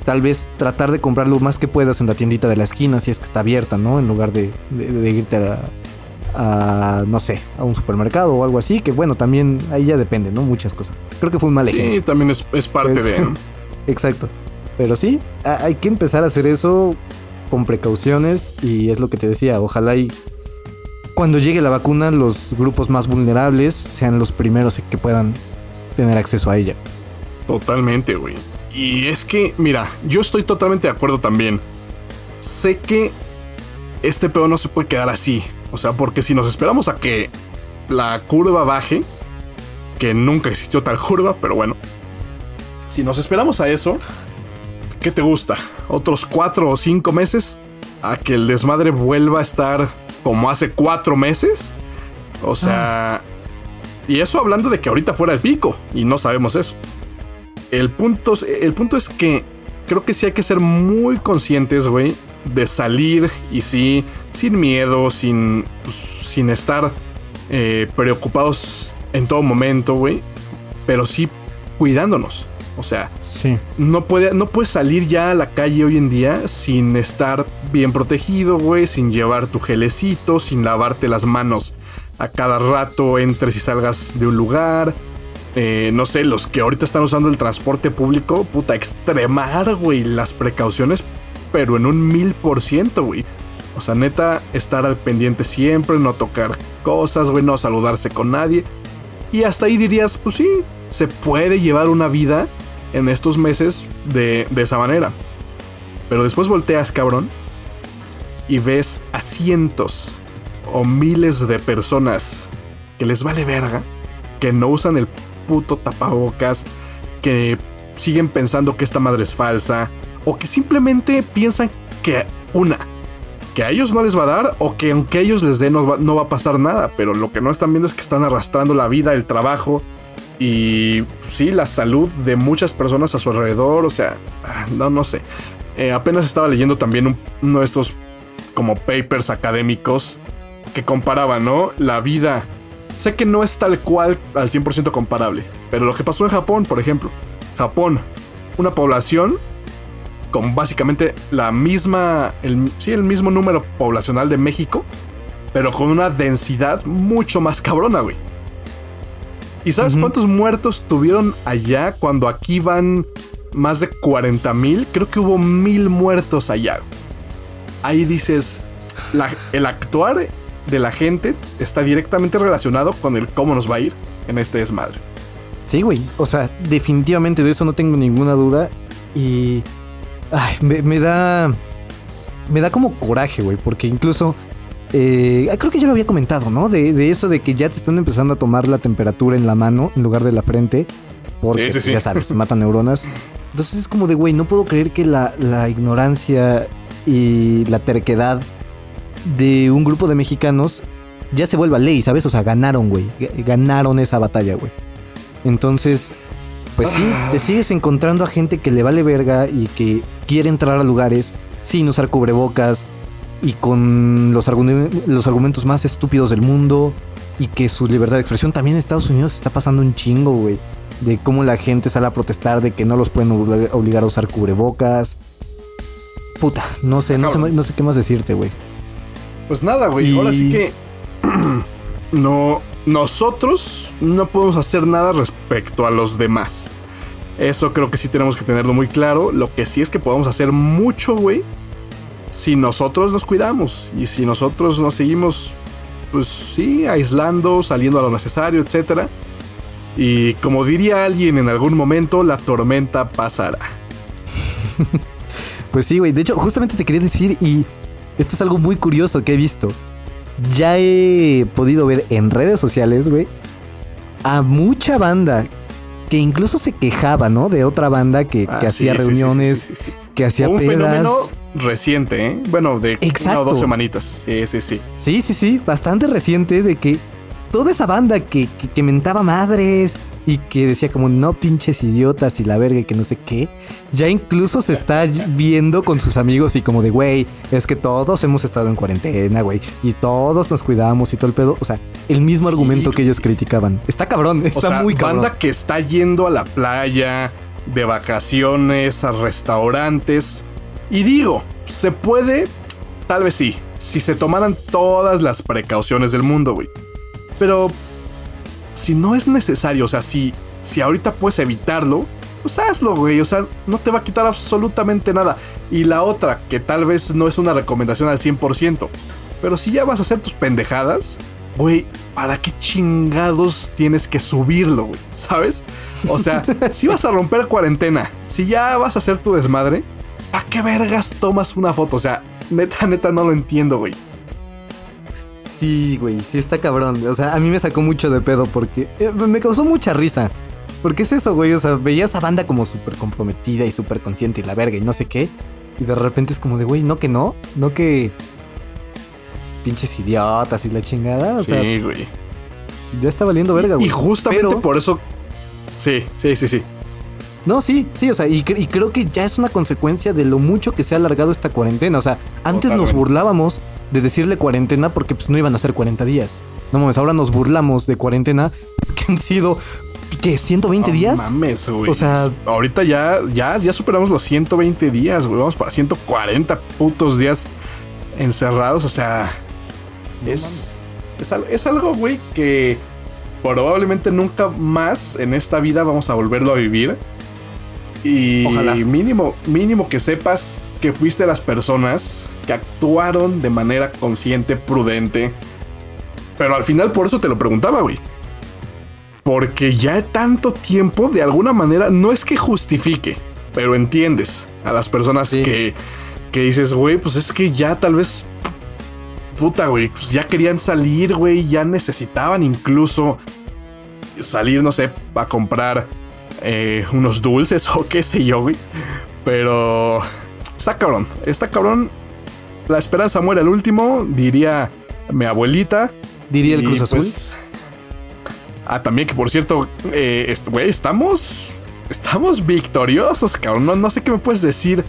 tal vez tratar de comprar lo más que puedas en la tiendita de la esquina, si es que está abierta, ¿no? En lugar de, irte a, no sé, a un supermercado o algo así, que bueno, también ahí ya depende, ¿no? Muchas cosas. Creo que fue un mal ejemplo. Sí, también es, parte de... Exacto. Pero sí, hay que empezar a hacer eso con precauciones y es lo que te decía, ojalá y cuando llegue la vacuna, los grupos más vulnerables sean los primeros que puedan tener acceso a ella. Totalmente, güey. Y es que, mira, yo estoy totalmente de acuerdo también. Sé que este pedo no se puede quedar así. O sea, porque si nos esperamos a que la curva baje, que nunca existió tal curva, pero bueno. Si nos esperamos a eso, ¿qué te gusta? ¿Otros cuatro o cinco meses? A que el desmadre vuelva a estar como hace cuatro meses. O sea... Y eso hablando de que ahorita fuera el pico. Y no sabemos eso. El punto, el punto es que creo que sí hay que ser muy conscientes, güey, de salir y sí, sin miedo, sin, pues, sin estar eh, preocupados en todo momento, güey, pero sí cuidándonos. O sea, no, puede, no puedes salir ya a la calle hoy en día sin estar bien protegido, güey, sin llevar tu gelecito, sin lavarte las manos a cada rato, entres y salgas de un lugar. Eh, no sé, los que ahorita están usando el transporte público, puta, extremar, güey, las precauciones, pero en un mil por ciento, güey. O sea, neta, estar al pendiente siempre, no tocar cosas, güey, no saludarse con nadie. Y hasta ahí dirías, pues sí, se puede llevar una vida en estos meses de, esa manera. Pero después volteas, cabrón, y ves a cientos o miles de personas que les vale verga, que no usan el puto tapabocas, que siguen pensando que esta madre es falsa, o que simplemente piensan que una, que a ellos no les va a dar, o que aunque ellos les den no va, no va a pasar nada, pero lo que no están viendo es que están arrastrando la vida, el trabajo y sí, la salud de muchas personas a su alrededor, o sea, no, no sé. Eh, apenas estaba leyendo también uno de estos como papers académicos que comparaban, ¿no? La vida. Sé que no es tal cual al 100% comparable, pero lo que pasó en Japón, por ejemplo. Japón, una población con básicamente la misma, el, sí, el mismo número poblacional de México, pero con una densidad mucho más cabrona, güey. ¿Y sabes cuántos muertos tuvieron allá cuando aquí van más de 40 mil? Creo que hubo mil muertos allá. Ahí dices, el actuar de la gente está directamente relacionado con el cómo nos va a ir en este desmadre. Sí, güey. O sea, definitivamente de eso no tengo ninguna duda. Y. Ay, me, da. Me da como coraje, güey. Porque incluso. Eh, creo que ya lo había comentado, ¿no? De, eso de que ya te están empezando a tomar la temperatura en la mano en lugar de la frente. Porque, sí, ya sabes, matan neuronas. Entonces es como de, güey, no puedo creer que la, la ignorancia y la terquedad de un grupo de mexicanos ya se vuelva ley, ¿sabes? O sea, ganaron, güey. Ganaron esa batalla, güey. Entonces, pues sí, te sigues encontrando a gente que le vale verga y que quiere entrar a lugares sin usar cubrebocas y con los, los argumentos más estúpidos del mundo y que su libertad de expresión también en Estados Unidos está pasando un chingo, güey. De cómo la gente sale a protestar de que no los pueden obligar a usar cubrebocas. Puta, no sé, no sé, no sé qué más decirte, güey. Pues nada, güey. Ahora sí que. no. Nosotros no podemos hacer nada respecto a los demás. Eso creo que sí tenemos que tenerlo muy claro. Lo que sí es que podemos hacer mucho, güey. Si nosotros nos cuidamos. Y si nosotros nos seguimos. Pues sí, aislando, saliendo a lo necesario, etc. Y como diría alguien en algún momento, la tormenta pasará. pues sí, güey. De hecho, justamente te quería decir y esto es algo muy curioso que he visto. Ya he podido ver en redes sociales, güey, a mucha banda que incluso se quejaba, ¿no? De otra banda que, ah, hacía reuniones, que hacía un fenómeno reciente, ¿eh? Bueno, de una o dos semanitas. Sí, sí, sí. Sí, sí, sí. Bastante reciente de que toda esa banda que, que mentaba madres, y que decía como no pinches idiotas y la verga y que no sé qué, ya incluso se está viendo con sus amigos y como de, güey, es que todos hemos estado en cuarentena, güey, y todos nos cuidamos y todo el pedo, o sea, el mismo argumento que ellos criticaban. Está cabrón, está muy cabrón. Banda que está yendo a la playa, de vacaciones, a restaurantes, y digo, se puede, tal vez sí, si se tomaran todas las precauciones del mundo, güey. Pero si no es necesario, o sea, si, si ahorita puedes evitarlo, pues hazlo, güey. O sea, no te va a quitar absolutamente nada. Y la otra, que tal vez no es una recomendación al 100%, pero si ya vas a hacer tus pendejadas, güey, ¿para qué chingados tienes que subirlo, güey? ¿Sabes? O sea, si vas a romper cuarentena, si ya vas a hacer tu desmadre, ¿a qué vergas tomas una foto? O sea, neta, neta, no lo entiendo, güey. Sí, güey, sí está cabrón. O sea, a mí me sacó mucho de pedo porque eh, me causó mucha risa. Porque es eso, güey. O sea, veía esa banda como súper comprometida y súper consciente y la verga y no sé qué. Y de repente es como de, güey, no que no, no que. Pinches idiotas y la chingada. O sí, güey. Ya está valiendo verga, güey. Y justamente por eso. Sí, sí, sí, sí. No, sí, sí, o sea, y, creo que ya es una consecuencia de lo mucho que se ha alargado esta cuarentena. O sea, antes nos burlábamos de decirle cuarentena porque pues no iban a ser 40 días. No mames, ahora nos burlamos de cuarentena que han sido ¿qué? 120 días. Mames, güey. O sea, ahorita ya ya ya superamos los 120 días, güey. Vamos para 140 putos días encerrados, o sea, es, es es algo, güey, que probablemente nunca más en esta vida vamos a volverlo a vivir. Y Ojalá. mínimo, mínimo que sepas que fuiste las personas que actuaron de manera consciente, prudente. Pero al final por eso te lo preguntaba, güey. Porque ya tanto tiempo, de alguna manera, no es que justifique, pero entiendes a las personas que, que dices, güey, pues es que ya tal vez puta, güey, pues ya querían salir, güey, ya necesitaban incluso salir, no sé, a comprar eh, unos dulces o qué sé yo, güey. Pero está cabrón, está cabrón. La esperanza muere al último, diría mi abuelita. Diría el Cruz Azul. Pues, ah, también que por cierto, eh, güey, estamos. Estamos victoriosos, cabrón. No, no sé qué me puedes decir.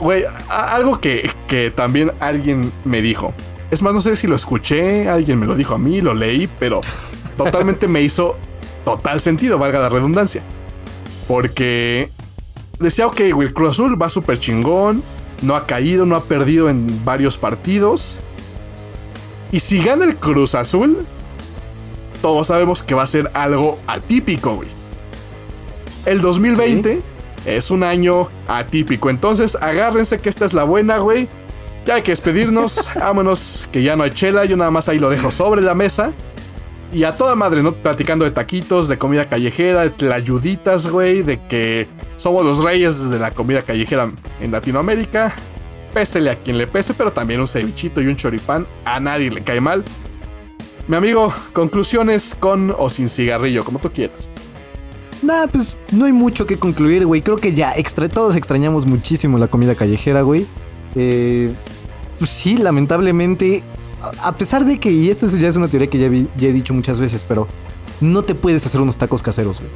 Güey, algo que, que también alguien me dijo. Es más, no sé si lo escuché, alguien me lo dijo a mí, lo leí, pero totalmente me hizo total sentido, valga la redundancia. Porque decía, ok, el Cruz Azul va súper chingón, no ha caído, no ha perdido en varios partidos. Y si gana el Cruz Azul, todos sabemos que va a ser algo atípico, güey. El 2020 es un año atípico, entonces agárrense que esta es la buena, güey. Ya hay que despedirnos, vámonos, que ya no hay chela, yo nada más ahí lo dejo sobre la mesa. Y a toda madre, ¿no? Platicando de taquitos, de comida callejera, de tlayuditas, güey, de que somos los reyes de la comida callejera en Latinoamérica. Pésele a quien le pese, pero también un cevichito y un choripán a nadie le cae mal. Mi amigo, conclusiones con o sin cigarrillo, como tú quieras. Nah, pues no hay mucho que concluir, güey. Creo que ya extra todos extrañamos muchísimo la comida callejera, güey. Eh, pues sí, lamentablemente a pesar de que, y esto ya es una teoría que ya, he dicho muchas veces, pero no te puedes hacer unos tacos caseros, güey.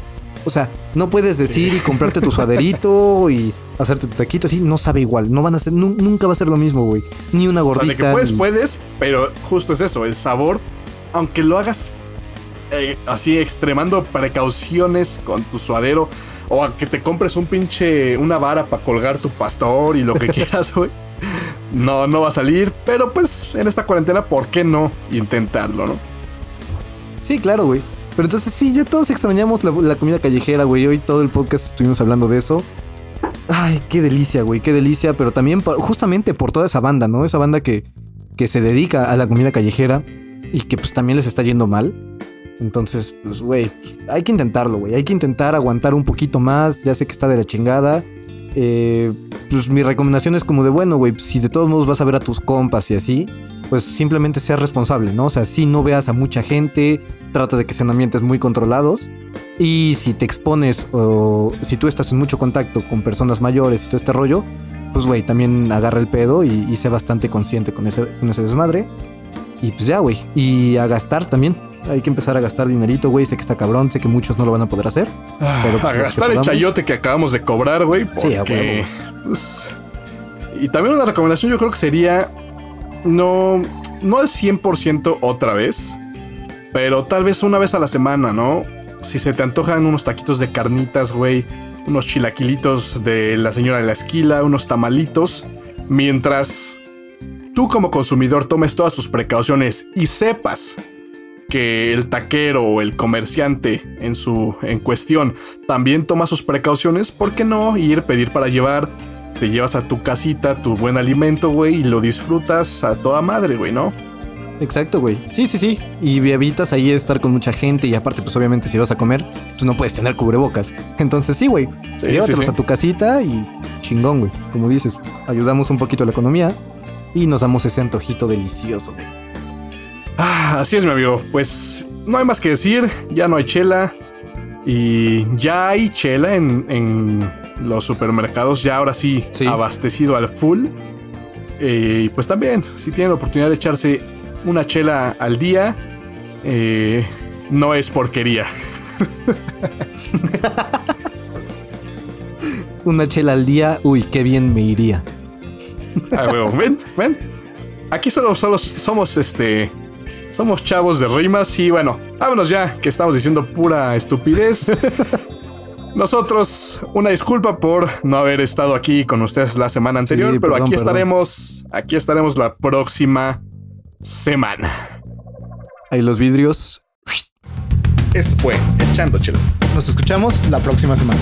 O sea, no puedes decir y comprarte tu suaderito y hacerte tu taquito así, no sabe igual. No van a ser, nunca va a ser lo mismo, güey. Ni una gordita. O sea, de que puedes, puedes, pero justo es eso, el sabor, aunque lo hagas eh, así extremando precauciones con tu suadero, o a que te compres un pinche, una vara para colgar tu pastor y lo que quieras, güey no, no va a salir, pero pues en esta cuarentena, ¿por qué no intentarlo, no? Sí, claro, güey. Pero entonces sí, ya todos extrañamos la, comida callejera, güey. Hoy todo el podcast estuvimos hablando de eso. Ay, qué delicia, güey, qué delicia. Pero también justamente por toda esa banda, ¿no? Esa banda que, que se dedica a la comida callejera y que pues también les está yendo mal. Entonces, pues, güey, hay que intentarlo, güey. Hay que intentar aguantar un poquito más. Ya sé que está de la chingada. Eh, pues mi recomendación es como de, bueno, güey, si de todos modos vas a ver a tus compas y así, pues simplemente seas responsable, ¿no? O sea, si no veas a mucha gente, trata de que sean ambientes muy controlados. Y si te expones o si tú estás en mucho contacto con personas mayores y todo este rollo, pues güey, también agarra el pedo y, y sé bastante consciente con ese, con ese desmadre. Y pues ya, güey. Y a gastar también. Hay que empezar a gastar dinerito, güey. Sé que está cabrón, sé que muchos no lo van a poder hacer. Ah, pero pues, a gastar el chayote que acabamos de cobrar, güey. Sí, a pues, y también una recomendación yo creo que sería no, no al 100% otra vez, pero tal vez una vez a la semana, ¿no? Si se te antojan unos taquitos de carnitas, güey, unos chilaquilitos de la señora de la esquila, unos tamalitos, mientras tú como consumidor tomes todas tus precauciones y sepas que el taquero o el comerciante en su en cuestión también toma sus precauciones, ¿por qué no ir pedir para llevar? Te llevas a tu casita tu buen alimento, güey, y lo disfrutas a toda madre, güey, ¿no? Exacto, güey. Sí, sí, sí. Y evitas ahí estar con mucha gente y aparte, pues obviamente si vas a comer, pues no puedes tener cubrebocas. Entonces sí, güey. Llévatelos a tu casita y chingón, güey. Como dices, ayudamos un poquito a la economía y nos damos ese antojito delicioso, güey. Ah, así es, mi amigo. Pues no hay más que decir. Ya no hay chela. Y ya hay chela en, los supermercados. Ya ahora sí, abastecido al full. Eh, y pues también, si tienen la oportunidad de echarse una chela al día, eh, no es porquería. una chela al día, uy, qué bien me iría. Ah, ven, ven. Aquí solo, solo somos este somos chavos de rimas y bueno, vámonos ya, que estamos diciendo pura estupidez. Nosotros, una disculpa por no haber estado aquí con ustedes la semana anterior, pero aquí estaremos, aquí estaremos la próxima semana. Ahí los vidrios. Esto fue Echando Chelo. Nos escuchamos la próxima semana.